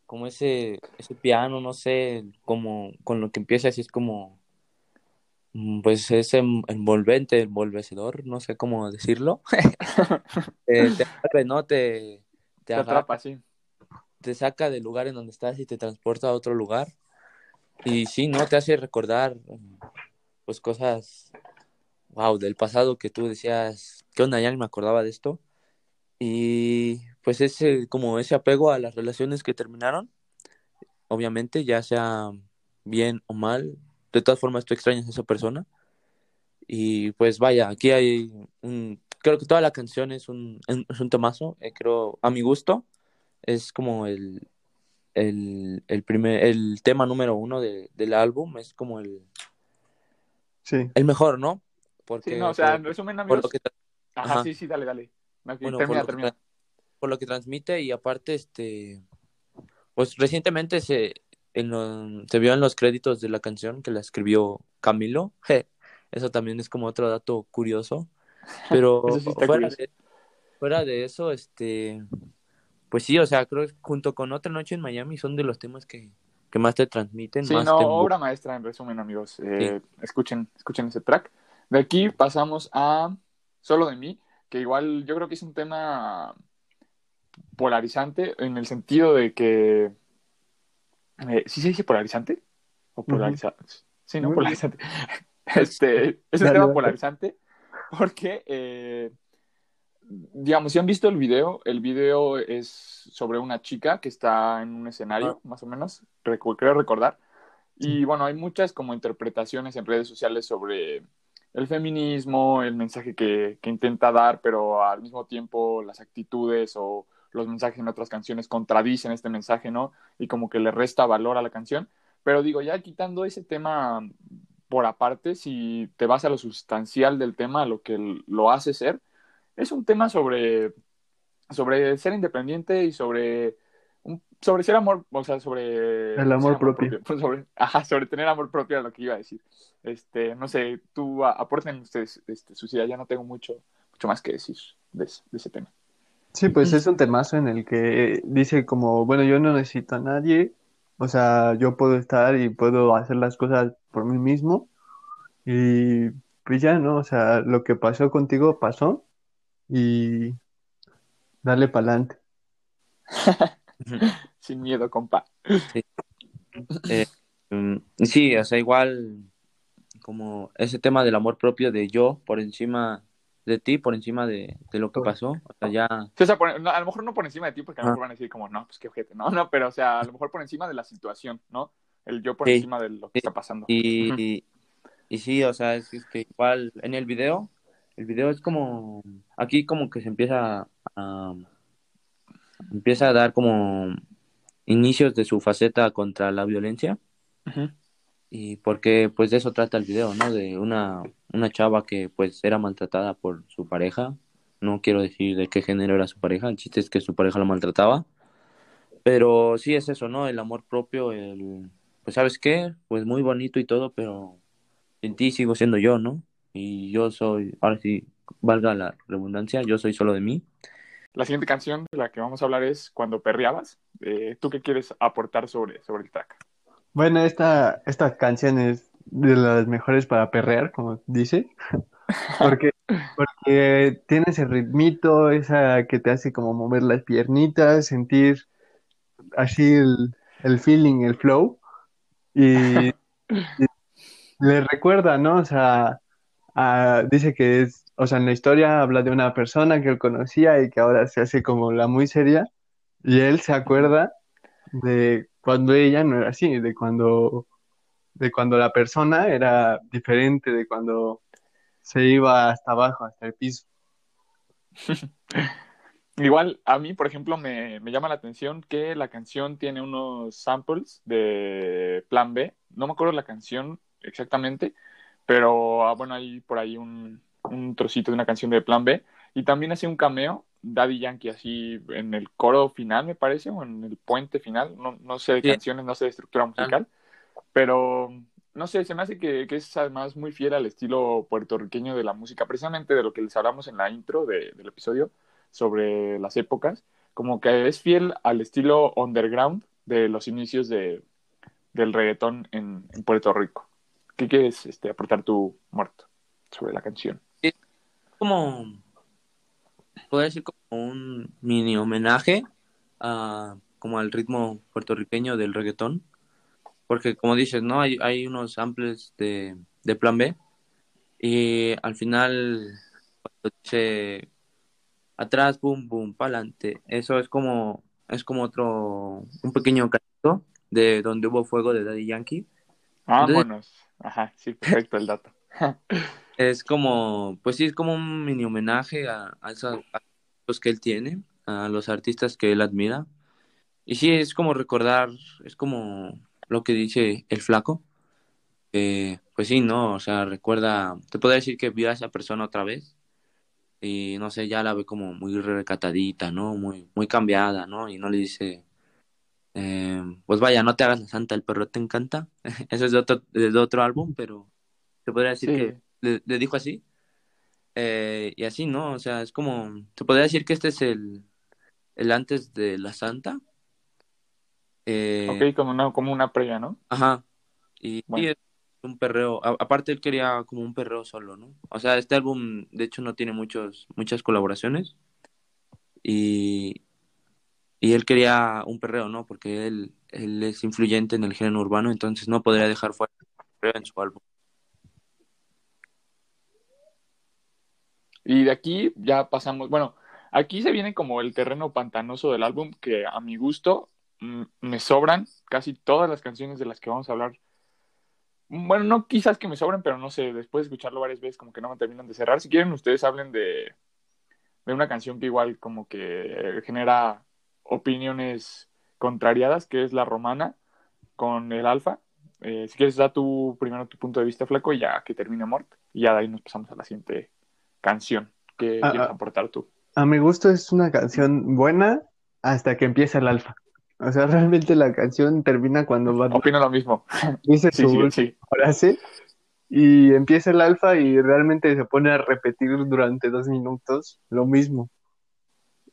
como ese, ese piano, no sé, como con lo que empieza, así es como, mm, pues es em- envolvente, envolvecedor, no sé cómo decirlo. *laughs* Eh, te ¿no? Te, te Te atrapa, sí. Te saca del lugar en donde estás y te transporta a otro lugar. Y sí, ¿no? Te hace recordar, pues, cosas, wow, del pasado que tú decías, ¿qué onda? Ya ni me acordaba de esto. Y pues ese, como ese apego a las relaciones que terminaron, obviamente, ya sea bien o mal, de todas formas tú extrañas a esa persona. Y pues vaya, aquí hay creo que toda la canción es un, es un temazo, eh, creo, a mi gusto, es como el, el, el primer, el tema número uno de- del álbum, es como el, Sí. el mejor, ¿no? Porque Sí, no, o sea, por, en resumen, por amigos. lo que, tra- Ajá, ajá. sí, sí, dale, dale. No, bueno, por termina, lo que termina. tra- por lo que transmite y aparte, este, pues recientemente se, en lo- se vio en los créditos de la canción que la escribió Camilo. *laughs* Je, Eso también es como otro dato curioso. Pero *laughs* Eso sí está fuera curioso. de, fuera de eso, este, pues sí, o sea, creo que junto con Otra Noche en Miami son de los temas que, que más te transmiten, Sí, más no, te obra maestra en resumen, amigos. Eh, Escuchen, escuchen ese track. De aquí pasamos a Solo de mí, que igual yo creo que es un tema polarizante en el sentido de que... eh, ¿Sí se dice polarizante? ¿O polarizante? Sí, no, polarizante. *laughs* Este, es un tema polarizante porque, eh, digamos, si han visto el video, el video es sobre una chica que está en un escenario, más o menos, recu- creo recordar. Y bueno, hay muchas como interpretaciones en redes sociales sobre el feminismo, el mensaje que, que intenta dar, pero al mismo tiempo las actitudes o los mensajes en otras canciones contradicen este mensaje, ¿no? Y como que le resta valor a la canción. Pero digo, ya quitando ese tema por aparte, si te vas a lo sustancial del tema, a lo que lo hace ser, es un tema sobre, sobre ser independiente y sobre sobre ser amor, o sea, sobre... El amor, propio. *laughs* Sobre, ajá, sobre tener amor propio, era lo que iba a decir. Este, no sé, tú aporten ustedes este, su ya no tengo mucho, mucho más que decir de, de ese tema. Sí, pues es un temazo en el que dice como, bueno, yo no necesito a nadie, o sea, yo puedo estar y puedo hacer las cosas por mí mismo y pues ya, ¿no? O sea, lo que pasó contigo pasó y dale para adelante. *laughs* Sin miedo, compa. Sí. Eh, mm, sí, o sea, igual como ese tema del amor propio de yo por encima de ti, por encima de, lo que pasó. O sea, ya. a lo mejor no por encima de ti, porque a lo mejor van a decir como, no, pues qué ojete, no, *laughs* no, pero o sea, a lo mejor por encima de la situación, ¿no? El yo por encima de lo que está pasando. Y, y, sí, o sea, es, que igual en el video, el video es como, aquí como que se empieza a, empieza a dar como inicios de su faceta contra la violencia. Y porque pues de eso trata el video, ¿no? De una, una chava que pues era maltratada por su pareja. No quiero decir de qué género era su pareja, el chiste es que su pareja lo maltrataba. Pero sí es eso, ¿no? El amor propio, el... Pues sabes qué, pues muy bonito y todo, pero en ti sigo siendo yo, ¿no? Y yo soy, ahora sí, valga la redundancia, yo soy solo de mí. La siguiente canción de la que vamos a hablar es Cuando perreabas. Eh, ¿Tú qué quieres aportar sobre, sobre el track? Bueno, esta, esta canción es de las mejores para perrear, como dice, *laughs* porque, porque tiene ese ritmito, esa que te hace como mover las piernitas, sentir así el, el feeling, el flow, y, *laughs* le recuerda, ¿no? O sea, dice que es o sea, en la historia habla de una persona que él conocía y que ahora se hace como la muy seria, y él se acuerda de cuando ella no era así, de cuando, de cuando la persona era diferente, de cuando se iba hasta abajo, hasta el piso. *laughs* Igual, a mí, por ejemplo, me, me, llama la atención que la canción tiene unos samples de Plan B. No me acuerdo la canción exactamente, pero ah, bueno, hay por ahí un, un trocito de una canción de Plan B. Y también hace un cameo Daddy Yankee así en el coro final, me parece, o en el puente final. No, no sé de canciones, no sé de estructura musical. Pero no sé, se me hace que, es además muy fiel al estilo puertorriqueño de la música, precisamente de lo que les hablamos en la intro del episodio sobre las épocas, como que es fiel al estilo underground de los inicios de, del reggaetón en, en Puerto Rico. ¿Qué quieres este, aportar tu muerto sobre la canción? como, puedo decir como un mini homenaje a, como al ritmo puertorriqueño del reggaetón, porque como dices, ¿no? Hay, hay unos samples de, de plan B y al final cuando dice atrás, boom, boom, pa'lante, eso es como, es como otro, un pequeño canto de donde hubo fuego de Daddy Yankee. Vámonos. Ajá, sí, *laughs* perfecto el dato. Es como, pues sí, es como un mini homenaje a, a los que él tiene, a los artistas que él admira. Y sí, es como recordar, es como lo que dice el flaco. pues sí, ¿no? O sea, recuerda, te puedo decir que vio a esa persona otra vez y no sé, ya la ve como muy recatadita, ¿no? Muy, muy cambiada, ¿no? Y no le dice, eh, pues vaya, no te hagas la santa, el perro te encanta. *laughs* Eso es de otro, de otro álbum, pero te podría decir que le, dijo así. Eh, y así, ¿no? O sea, es como, se podría decir que este es el, el antes de la Santa. Eh, ok, como una, como una previa, ¿no? Ajá. Y, es un perreo. aparte, él quería como un perreo solo, ¿no? O sea, este álbum, de hecho, no tiene muchos, muchas colaboraciones. Y, y él quería un perreo, ¿no? Porque él, él es influyente en el género urbano, entonces no podría dejar fuera el perreo en su álbum. Y de aquí ya pasamos, bueno, aquí se viene como el terreno pantanoso del álbum que a mi gusto mm, me sobran casi todas las canciones de las que vamos a hablar. Bueno, no quizás que me sobren, pero no sé, después de escucharlo varias veces como que no me terminan de cerrar. Si quieren ustedes hablen de, de una canción que igual como que genera opiniones contrariadas, que es La Romana con el Alfa. Eh, si quieres, da tu primero tu punto de vista, Flaco, y ya que termine Mort. Y ya de ahí nos pasamos a la siguiente canción que ah, quieres ah. aportar tú? A mi gusto es una canción buena hasta que empieza el alfa. O sea, *laughs* realmente la canción termina cuando Bunny Opino lo mismo. *laughs* dice Sí, su sí, sí. y empieza el alfa y realmente se pone a repetir durante dos minutos lo mismo.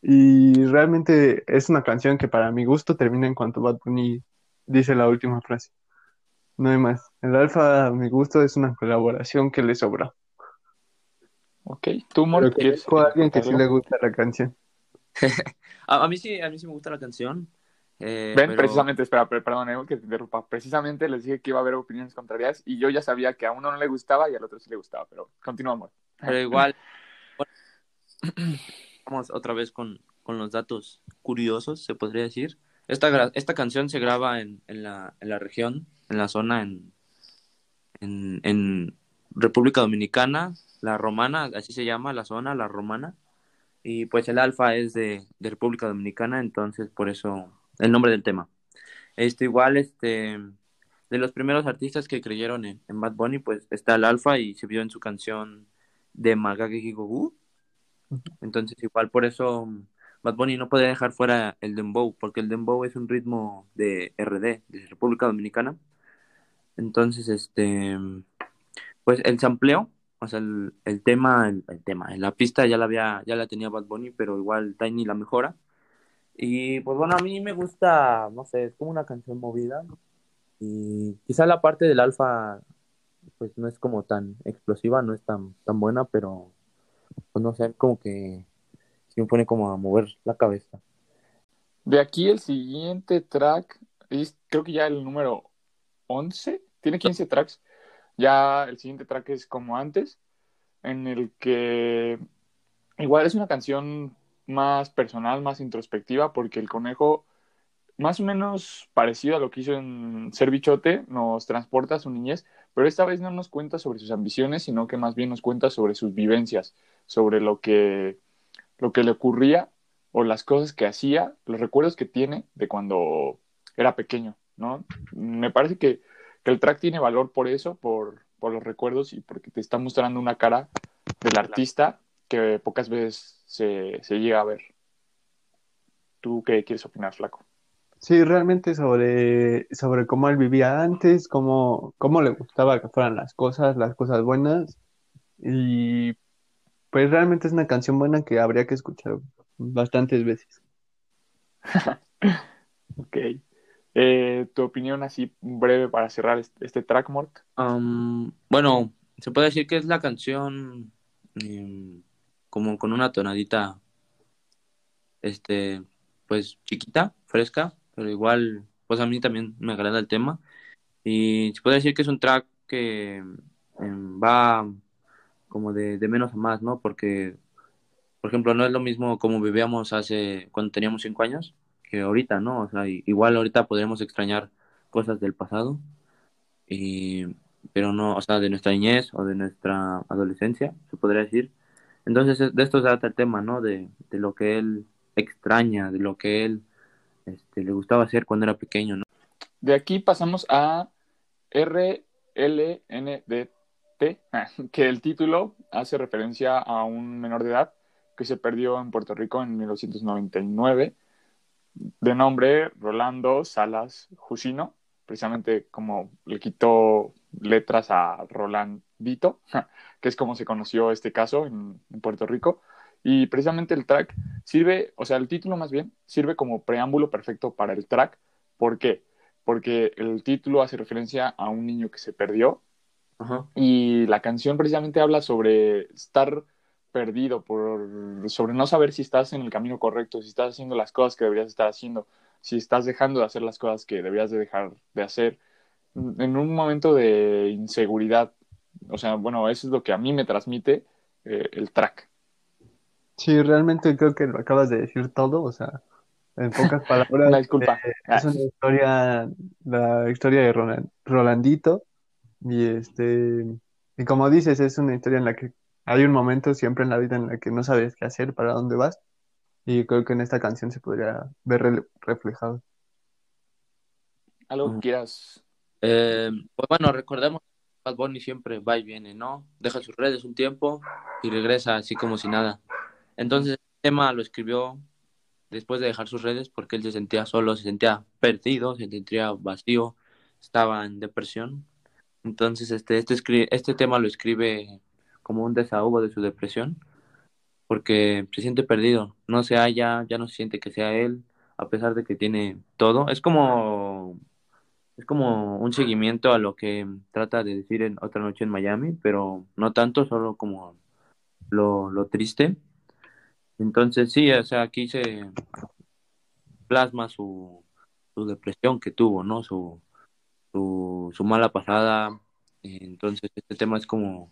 Y realmente es una canción que para mi gusto termina en cuanto Bad Bunny dice la última frase. No hay más. El alfa, a mi gusto, es una colaboración que le sobra. Ok, tú, Mort, Pero ¿quieres a alguien que sí le gusta la canción. *laughs* A, a mí sí, a mí sí me gusta la canción. eh, Ven, pero- precisamente, espera, per- perdón, eh, que te interrumpa. Precisamente les dije que iba a haber opiniones contrarias y yo ya sabía que a uno no le gustaba y al otro sí le gustaba, pero continuamos. Pero igual, *clears throat* otra vez con, con los datos curiosos, se podría decir. Esta, esta canción se graba en, en, la, en la región, en la zona, en, en, República Dominicana, la Romana, así se llama la zona, la Romana. Y pues el Alfa es de, República Dominicana, entonces por eso el nombre del tema. Este, igual, este, de los primeros artistas que creyeron en, en Bad Bunny, pues está el Alfa y se vio en su canción de Magagi Gogu. Entonces, igual por eso mm, Bad Bunny no puede dejar fuera el dembow, porque el dembow es un ritmo de RD, de República Dominicana. Entonces, este, pues el sampleo, o sea, el, el tema, el, el tema, la pista ya la había, ya la tenía Bad Bunny, pero igual Tiny la mejora. Y pues bueno, a mí me gusta, no sé, es como una canción movida. Y quizá la parte del alfa, pues no es como tan explosiva, no es tan, tan buena, pero pues no sé, como que sí me pone como a mover la cabeza. De aquí el siguiente track es creo que ya el número 11, tiene 15 tracks. Ya el siguiente track es como antes, en el que igual es una canción más personal, más introspectiva, porque el conejo, más o menos parecido a lo que hizo en Ser Bichote, nos transporta a su niñez, pero esta vez no nos cuenta sobre sus ambiciones, sino que más bien nos cuenta sobre sus vivencias, sobre lo que, lo que le ocurría o las cosas que hacía, los recuerdos que tiene de cuando era pequeño, ¿no? Me parece que, que el track tiene valor por eso, por, por los recuerdos y porque te está mostrando una cara del artista que pocas veces se, se llega a ver. ¿Tú qué quieres opinar, Flaco? Sí, realmente sobre, sobre cómo él vivía antes, cómo, cómo le gustaba que fueran las cosas, las cosas buenas. Y pues realmente es una canción buena que habría que escuchar bastantes veces. *laughs* Ok. Eh, ¿Tu opinión así breve para cerrar este, este track, Mort? Um, bueno, se puede decir que es la canción em, como con una tonadita, este, pues chiquita, fresca, pero igual, pues a mí también me agrada el tema. Y se puede decir que es un track que em, va como de, de menos a más, ¿no? Porque, por ejemplo, no es lo mismo como vivíamos hace, cuando teníamos cinco años, que ahorita, ¿no? O sea, igual ahorita podríamos extrañar cosas del pasado, y, pero no, o sea, de nuestra niñez o de nuestra adolescencia, se podría decir. Entonces, es- de esto se trata el tema, ¿no? De, de lo que él extraña, de lo que él este, le gustaba hacer cuando era pequeño, ¿no? De aquí pasamos a *laughs* Que el título hace referencia a un menor de edad que se perdió en Puerto Rico en 1999, de nombre Rolando Salas Jusino, precisamente como le quitó letras a Rolandito, *laughs* que es como se conoció este caso en, en Puerto Rico. Y precisamente el track sirve, o sea, el título más bien, sirve como preámbulo perfecto para el track. ¿Por qué? Porque el título hace referencia a un niño que se perdió Ajá. y la canción precisamente habla sobre estar perdido, por, sobre no saber si estás en el camino correcto, si estás haciendo las cosas que deberías estar haciendo, si estás dejando de hacer las cosas que deberías de dejar de hacer, en un momento de inseguridad. O sea, bueno, eso es lo que a mí me transmite eh, el track. Sí, realmente creo que lo acabas de decir todo, o sea, en pocas *laughs* palabras, Una disculpa. eh, es una historia, la historia de Roland- Rolandito, y este, y como dices, es una historia en la que hay un momento siempre en la vida en la que no sabes qué hacer, para dónde vas, y creo que en esta canción se podría ver re- reflejado. ¿Algo que quieras? Eh, pues bueno, recordemos que Bad Bunny siempre va y viene, ¿no? Deja sus redes un tiempo y regresa así como si nada. Entonces, el tema lo escribió después de dejar sus redes porque él se sentía solo, se sentía perdido, se sentía vacío, estaba en depresión. Entonces, este, este, este tema lo escribe como un desahogo de su depresión porque se siente perdido, no se halla, ya no se siente que sea él, a pesar de que tiene todo. Es como es como un seguimiento a lo que trata de decir en Otra Noche en Miami, pero no tanto, solo como lo, lo triste. Entonces sí, o sea, aquí se plasma su, su depresión que tuvo, ¿no? Su, su, su mala pasada. Entonces este tema es como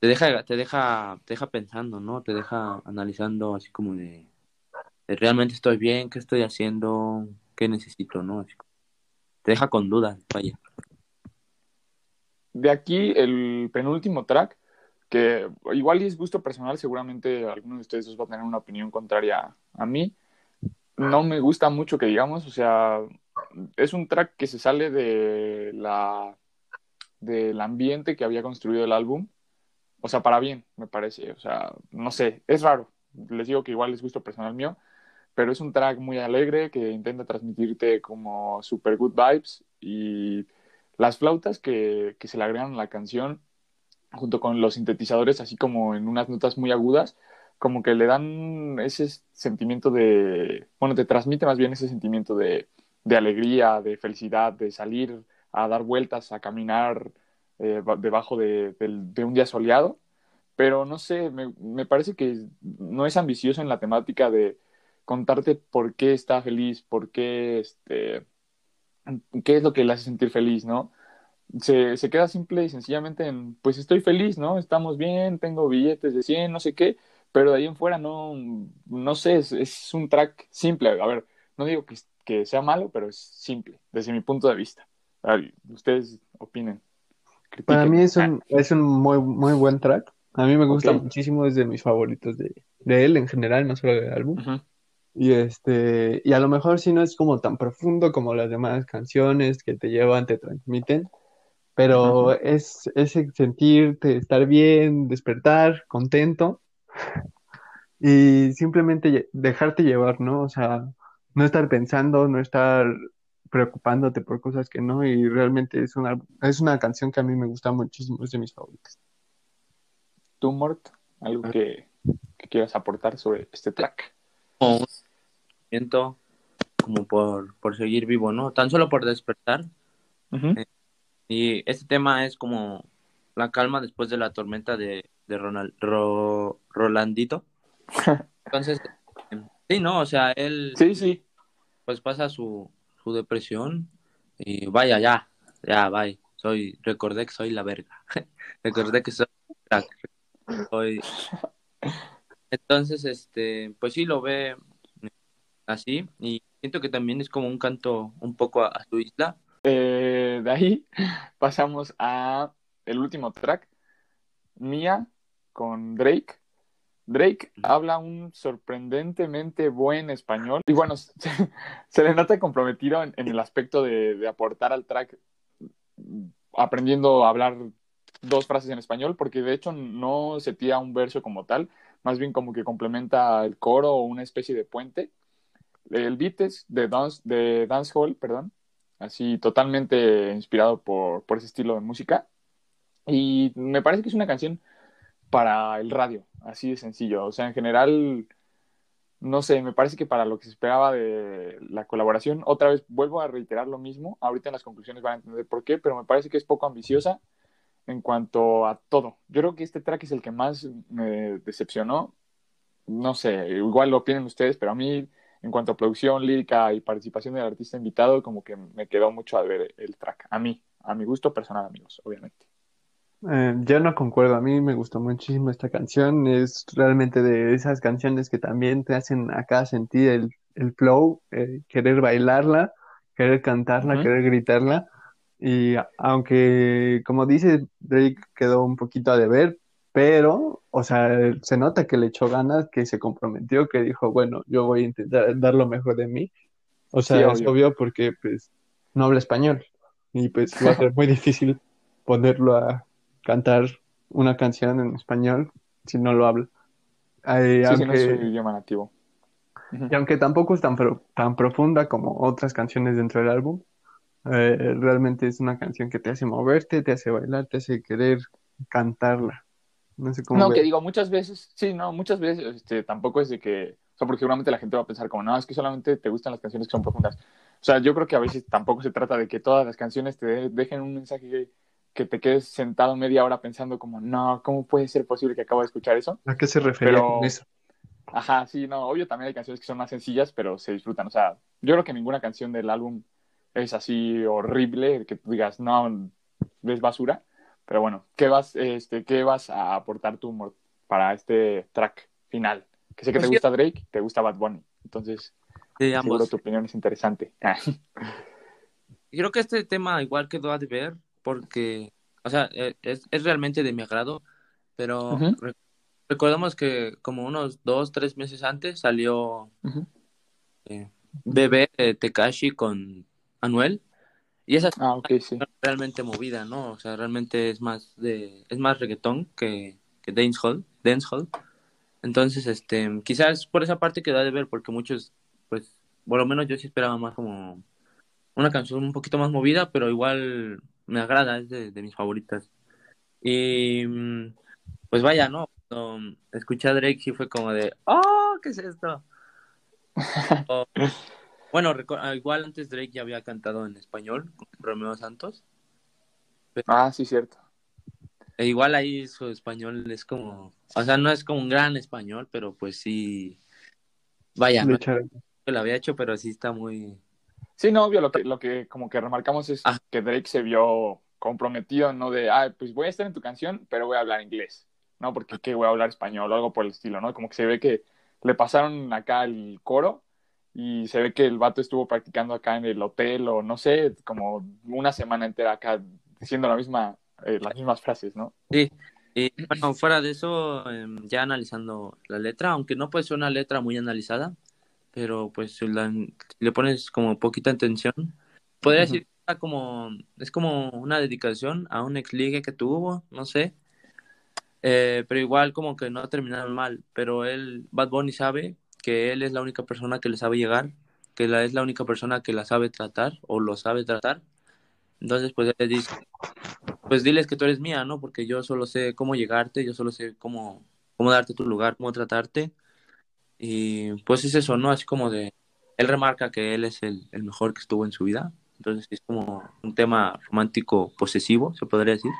te deja, te deja, te deja pensando, ¿no? Te deja analizando así como de, realmente estoy bien, qué estoy haciendo, qué necesito, ¿no? Te deja con dudas, vaya. De aquí el penúltimo track, que igual es gusto personal, seguramente alguno de ustedes va a tener una opinión contraria a mí. No me gusta mucho que digamos, o sea, es un track que se sale de la del ambiente que había construido el álbum. O sea, para bien, me parece. O sea, no sé, es raro. Les digo que igual es gusto personal mío, pero es un track muy alegre que intenta transmitirte como super good vibes y las flautas que, que se le agregan a la canción junto con los sintetizadores así como en unas notas muy agudas como que le dan ese sentimiento de, bueno, te transmite más bien ese sentimiento de, de alegría, de felicidad, de salir a dar vueltas, a caminar eh, debajo de, un día soleado, pero no sé, me, parece que no es ambicioso en la temática de, contarte por qué está feliz, por qué, este, qué es lo que le hace sentir feliz, ¿no? Se, se, queda simple y sencillamente en, pues estoy feliz, ¿no? Estamos bien, tengo billetes de 100, no sé qué, pero de ahí en fuera no, no sé, es, es un track simple. A ver, no digo que, que, sea malo, pero es simple, desde mi punto de vista. Ver, ustedes opinen. Critiquen. Para mí es un, es un muy, muy buen track. A mí me gusta okay. muchísimo, es de mis favoritos de, de, él en general, no solo del álbum. Uh -huh. Y este, y a lo mejor sí no es como tan profundo como las demás canciones que te llevan, te transmiten, pero uh -huh. es ese sentirte, estar bien, despertar, contento y simplemente dejarte llevar, ¿no? O sea, no estar pensando, no estar preocupándote por cosas que no, y realmente es una, es una canción que a mí me gusta muchísimo, es de mis favoritas. ¿Tú, Mort? ¿Algo que, que quieras aportar sobre este track? Oh siento como por, por seguir vivo, ¿no? Tan solo por despertar. Uh -huh. eh, y este tema es como la calma después de la tormenta de, de Ronald, Ro, Rolandito. *laughs* Entonces, sí, ¿no? O sea, él sí, sí. Pues pasa su, su depresión y vaya, ya, ya, bye. Soy, recordé que soy la verga. *laughs* recordé que soy soy... *laughs* Entonces, este, pues sí lo ve así y siento que también es como un canto un poco a, a su isla. Eh, de ahí *laughs* pasamos a el último track, Mia con Drake. Drake habla un sorprendentemente buen español. Y bueno, *laughs* se, se le nota comprometido en, en el aspecto de, de, aportar al track aprendiendo a hablar dos frases en español porque de hecho no se tira un verso como tal, más bien como que complementa el coro o una especie de puente. El beat es de, dance, de dancehall, perdón, así totalmente inspirado por, por ese estilo de música. Y me parece que es una canción para el radio, así de sencillo. O sea, en general, no sé, me parece que para lo que se esperaba de la colaboración, otra vez vuelvo a reiterar lo mismo. Ahorita en las conclusiones van a entender por qué, pero me parece que es poco ambiciosa en cuanto a todo. Yo creo que este track es el que más me decepcionó. No sé, igual lo opinan ustedes, pero a mí en cuanto a producción, lírica y participación del artista invitado, como que me quedó mucho a ver el track. A mí, a mi gusto personal, amigos, obviamente. Eh, yo no concuerdo, a mí me gustó muchísimo esta canción, es realmente de esas canciones que también te hacen acá sentir el, el flow, eh, querer bailarla, querer cantarla, uh -huh. querer gritarla, y aunque, como dice, Drake quedó un poquito a deber, pero, o sea, se nota que le echó ganas, que se comprometió, que dijo, bueno, yo voy a intentar dar lo mejor de mí. O sea, sí, es obvio. obvio porque, pues, no habla español y, pues, va a ser muy difícil ponerlo a cantar una canción en español si no lo habla. Eh, sí, aunque, si no es su idioma nativo. Y aunque tampoco es tan, tan profunda como otras canciones dentro del álbum, eh, realmente es una canción que te hace moverte, te hace bailar, te hace querer cantarla. No sé cómo. No, que digo, muchas veces, sí, no, muchas veces este, tampoco es de que. O sea, porque seguramente la gente va a pensar como, no, es que solamente te gustan las canciones que son profundas. O sea, yo creo que a veces tampoco se trata de que todas las canciones te dejen un mensaje que, te quedes sentado media hora pensando como, no, ¿cómo puede ser posible que acabo de escuchar eso? ¿A qué se refiere con eso? Ajá, sí, no, obvio también hay canciones que son más sencillas, pero se disfrutan. O sea, yo creo que ninguna canción del álbum es así horrible, que tú digas, no, es basura. Pero bueno, ¿qué vas, este, ¿qué vas a aportar tú para este track final? Que sé que te pues gusta Drake, te gusta Bad Bunny. Entonces, seguro tu opinión es interesante. *laughs* Creo que este tema igual quedó a ver porque, o sea, e, es, es realmente de mi agrado, pero recordemos que como unos dos, tres meses antes salió eh, Bebé de Tekashi con Anuel. Y esa ah, es realmente movida, ¿no? O sea, realmente es más de es más reggaetón que, que dancehall, dancehall. Entonces, este, quizás por esa parte queda de ver porque muchos pues por lo menos yo sí esperaba más como una canción un poquito más movida, pero igual me agrada, es de, mis favoritas. Y pues vaya, ¿no? Cuando escuché a Drake sí fue como de, ¡oh! ¿Qué es esto? *laughs* bueno, ah, igual antes Drake ya había cantado en español con Romeo Santos. ah, sí, cierto. E igual ahí su español es como, o sea, no es como un gran español, pero pues sí, vaya, no, lo había hecho, pero sí está muy, Sí, no, obvio, lo que, lo que como que remarcamos es ah. que Drake se vio comprometido, ¿no? De, ah, pues voy a estar en tu canción, pero voy a hablar inglés, ¿no? Porque ¿qué voy a hablar español o algo por el estilo, ¿no? Como que se ve que le pasaron acá el coro y se ve que el vato estuvo practicando acá en el hotel o no sé, como una semana entera acá diciendo la misma, eh, las mismas frases, ¿no? Sí, y bueno, fuera de eso, em, ya analizando la letra, aunque no puede ser una letra muy analizada, pero pues si, le pones como poquita atención, podría decir que como, es como una dedicación a un ex ligue que tuvo, no sé, eh, pero igual como que no ha terminado mal, pero él, Bad Bunny sabe que él es la única persona que le sabe llegar, que la, es la única persona que la sabe tratar o lo sabe tratar, entonces pues él le dice, pues diles que tú eres mía, ¿no? Porque yo solo sé cómo llegarte, yo solo sé cómo, cómo darte tu lugar, cómo tratarte, y pues es eso, ¿no? Así como de, él remarca que él es el, el mejor que estuvo en su vida. Entonces es como un tema romántico posesivo, se podría decir.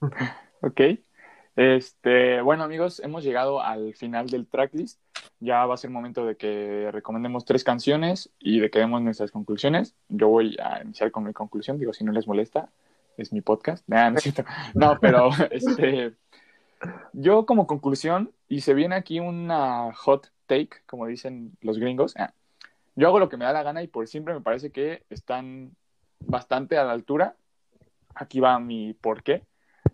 *laughs* ok. Este, bueno amigos, hemos llegado al final del tracklist. Ya va a ser momento de que recomendemos tres canciones y de que demos nuestras conclusiones. Yo voy a iniciar con mi conclusión, digo, si no les molesta, es mi podcast. no, no pero *laughs* este, yo como conclusión, y se viene aquí una hot take, como dicen los gringos, ah, yo hago lo que me da la gana y por siempre me parece que están bastante a la altura. Aquí va mi por qué.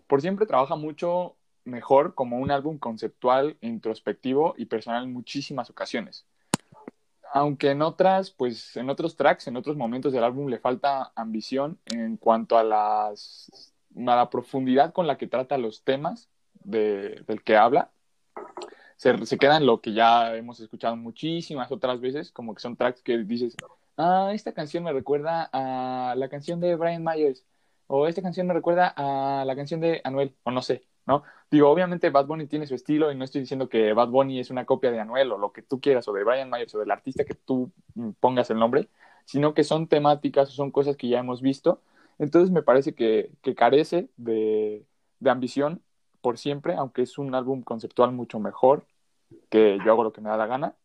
Por siempre trabaja mucho mejor como un álbum conceptual, introspectivo y personal en muchísimas ocasiones. Aunque en otras, pues en otros tracks, en otros momentos del álbum le falta ambición en cuanto a, las, a la profundidad con la que trata los temas del que habla, se, se, queda en lo que ya hemos escuchado muchísimas otras veces, como que son tracks que dices, ah, esta canción me recuerda a la canción de Brian Myers, o esta canción me recuerda a la canción de Anuel, o no sé, ¿no? Digo, obviamente Bad Bunny tiene su estilo y no estoy diciendo que Bad Bunny es una copia de Anuel o lo que tú quieras, o de Brian Myers, o del artista que tú pongas el nombre, sino que son temáticas o son cosas que ya hemos visto. Entonces me parece que, que carece de, de ambición por siempre, aunque es un álbum conceptual mucho mejor, que yo hago lo que me da la gana.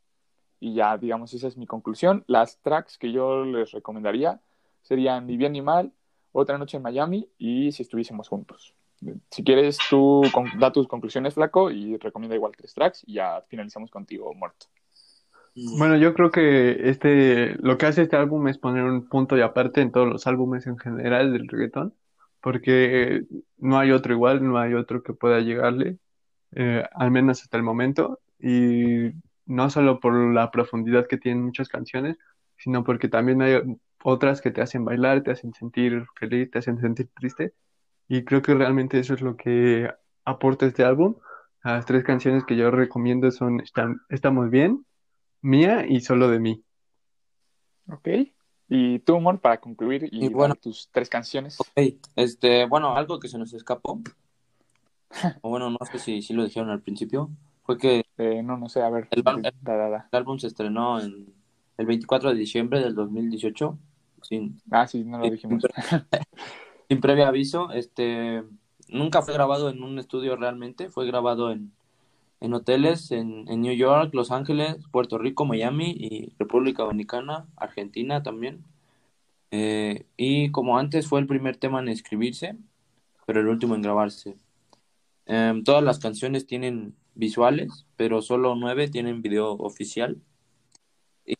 Y ya, digamos, esa es mi conclusión. Las tracks que yo les recomendaría serían Ni bien ni mal, Otra noche en Miami y Si estuviésemos juntos. Si quieres, tú da tus conclusiones, Flaco, y recomienda igual tres tracks y ya finalizamos contigo, Muerto. Bueno, yo creo que este, lo que hace este álbum es poner un punto de aparte en todos los álbumes en general del reggaetón porque no hay otro igual, no hay otro que pueda llegarle, eh, al menos hasta el momento, y no solo por la profundidad que tienen muchas canciones, sino porque también hay otras que te hacen bailar, te hacen sentir feliz, te hacen sentir triste, y creo que realmente eso es lo que aporta este álbum. Las tres canciones que yo recomiendo son Estamos bien, mía y solo de mí. Ok. Y tú, Amor, para concluir y, Y bueno. tus tres canciones. Este, bueno, algo que se nos escapó, o bueno, no sé si, si lo dijeron al principio, fue que Eh, no, no sé, a ver. El ban- da, da, da. el álbum se estrenó en el 24 de diciembre del 2018, sin, Ah, sí, no lo dijimos. *laughs* sin previo aviso. Este, nunca fue grabado en un estudio realmente, fue grabado en, en hoteles en, en New York, Los Ángeles, Puerto Rico, Miami y República Dominicana, Argentina también. Eh, y como antes fue el primer tema en escribirse, pero el último en grabarse. Em, todas las canciones tienen visuales, pero solo nueve tienen video oficial.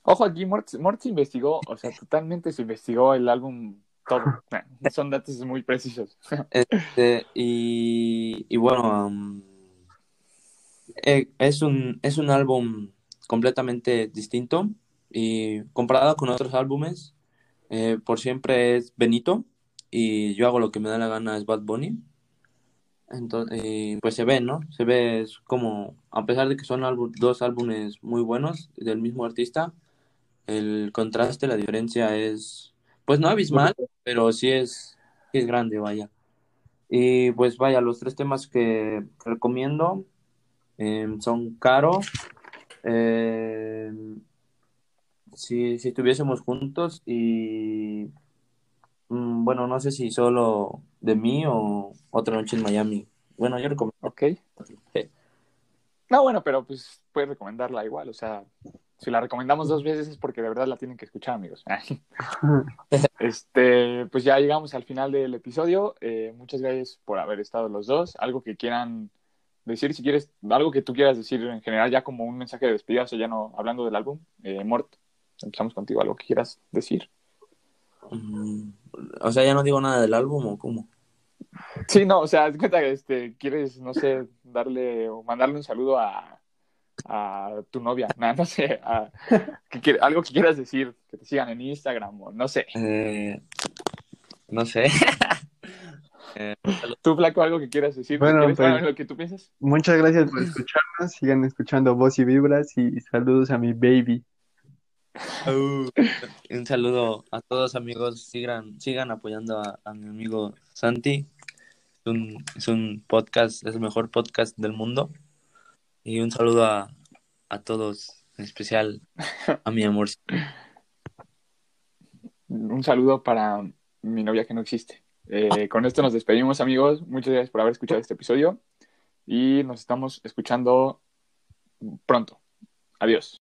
Ojo aquí, Mort, Mort se investigó, o sea, totalmente se investigó el álbum todo. *laughs* Son datos muy precisos. Este, y, y bueno, eh, es un, es un álbum completamente distinto y comparado con otros álbumes, eh, por siempre es Benito y yo hago lo que me da la gana es Bad Bunny. Entonces, pues se ve, ¿no? Se ve es como, a pesar de que son álbum- dos álbumes muy buenos del mismo artista, el contraste, la diferencia es, pues no abismal, pero sí es, sí es grande, vaya. Y pues vaya, los tres temas que recomiendo em, son Caro, em, si, si estuviésemos juntos y mm, bueno, no sé si solo de mí o otra noche en Miami. Bueno, yo recomiendo. Ok. No, bueno, pero pues puedes recomendarla igual, o sea, si la recomendamos dos veces es porque de verdad la tienen que escuchar, amigos. *laughs* Este, pues ya llegamos al final del episodio. Eh, muchas gracias por haber estado los dos. Algo que quieran decir, si quieres, algo que tú quieras decir en general, ya como un mensaje de despedida, o sea, ya no hablando del álbum. Eh, Mort, empezamos contigo, algo que quieras decir. Mm, o sea, ya no digo nada del álbum o cómo. Sí, no, o sea, haz cuenta que este, quieres, no sé, darle o mandarle un saludo a, a tu novia, *laughs* no, no sé, a- que algo que quieras decir, que te sigan en Instagram o no sé. Eh, no sé. *laughs* Eh, *laughs* Tú, Flaco, algo que quieras decir, Bueno, ¿Quieres pues- lo que tú piensas? Muchas gracias por escucharnos. Sigan escuchando Voz y Vibras y saludos a mi baby. Un saludo a todos amigos, sigan, sigan apoyando a, a mi amigo Santi. Es un, es un podcast, es el mejor podcast del mundo. Y un saludo a, a todos, en especial a mi amor. *laughs* Un saludo para mi novia que no existe. Eh, con esto nos despedimos, amigos. Muchas gracias por haber escuchado este episodio y nos estamos escuchando pronto. Adiós.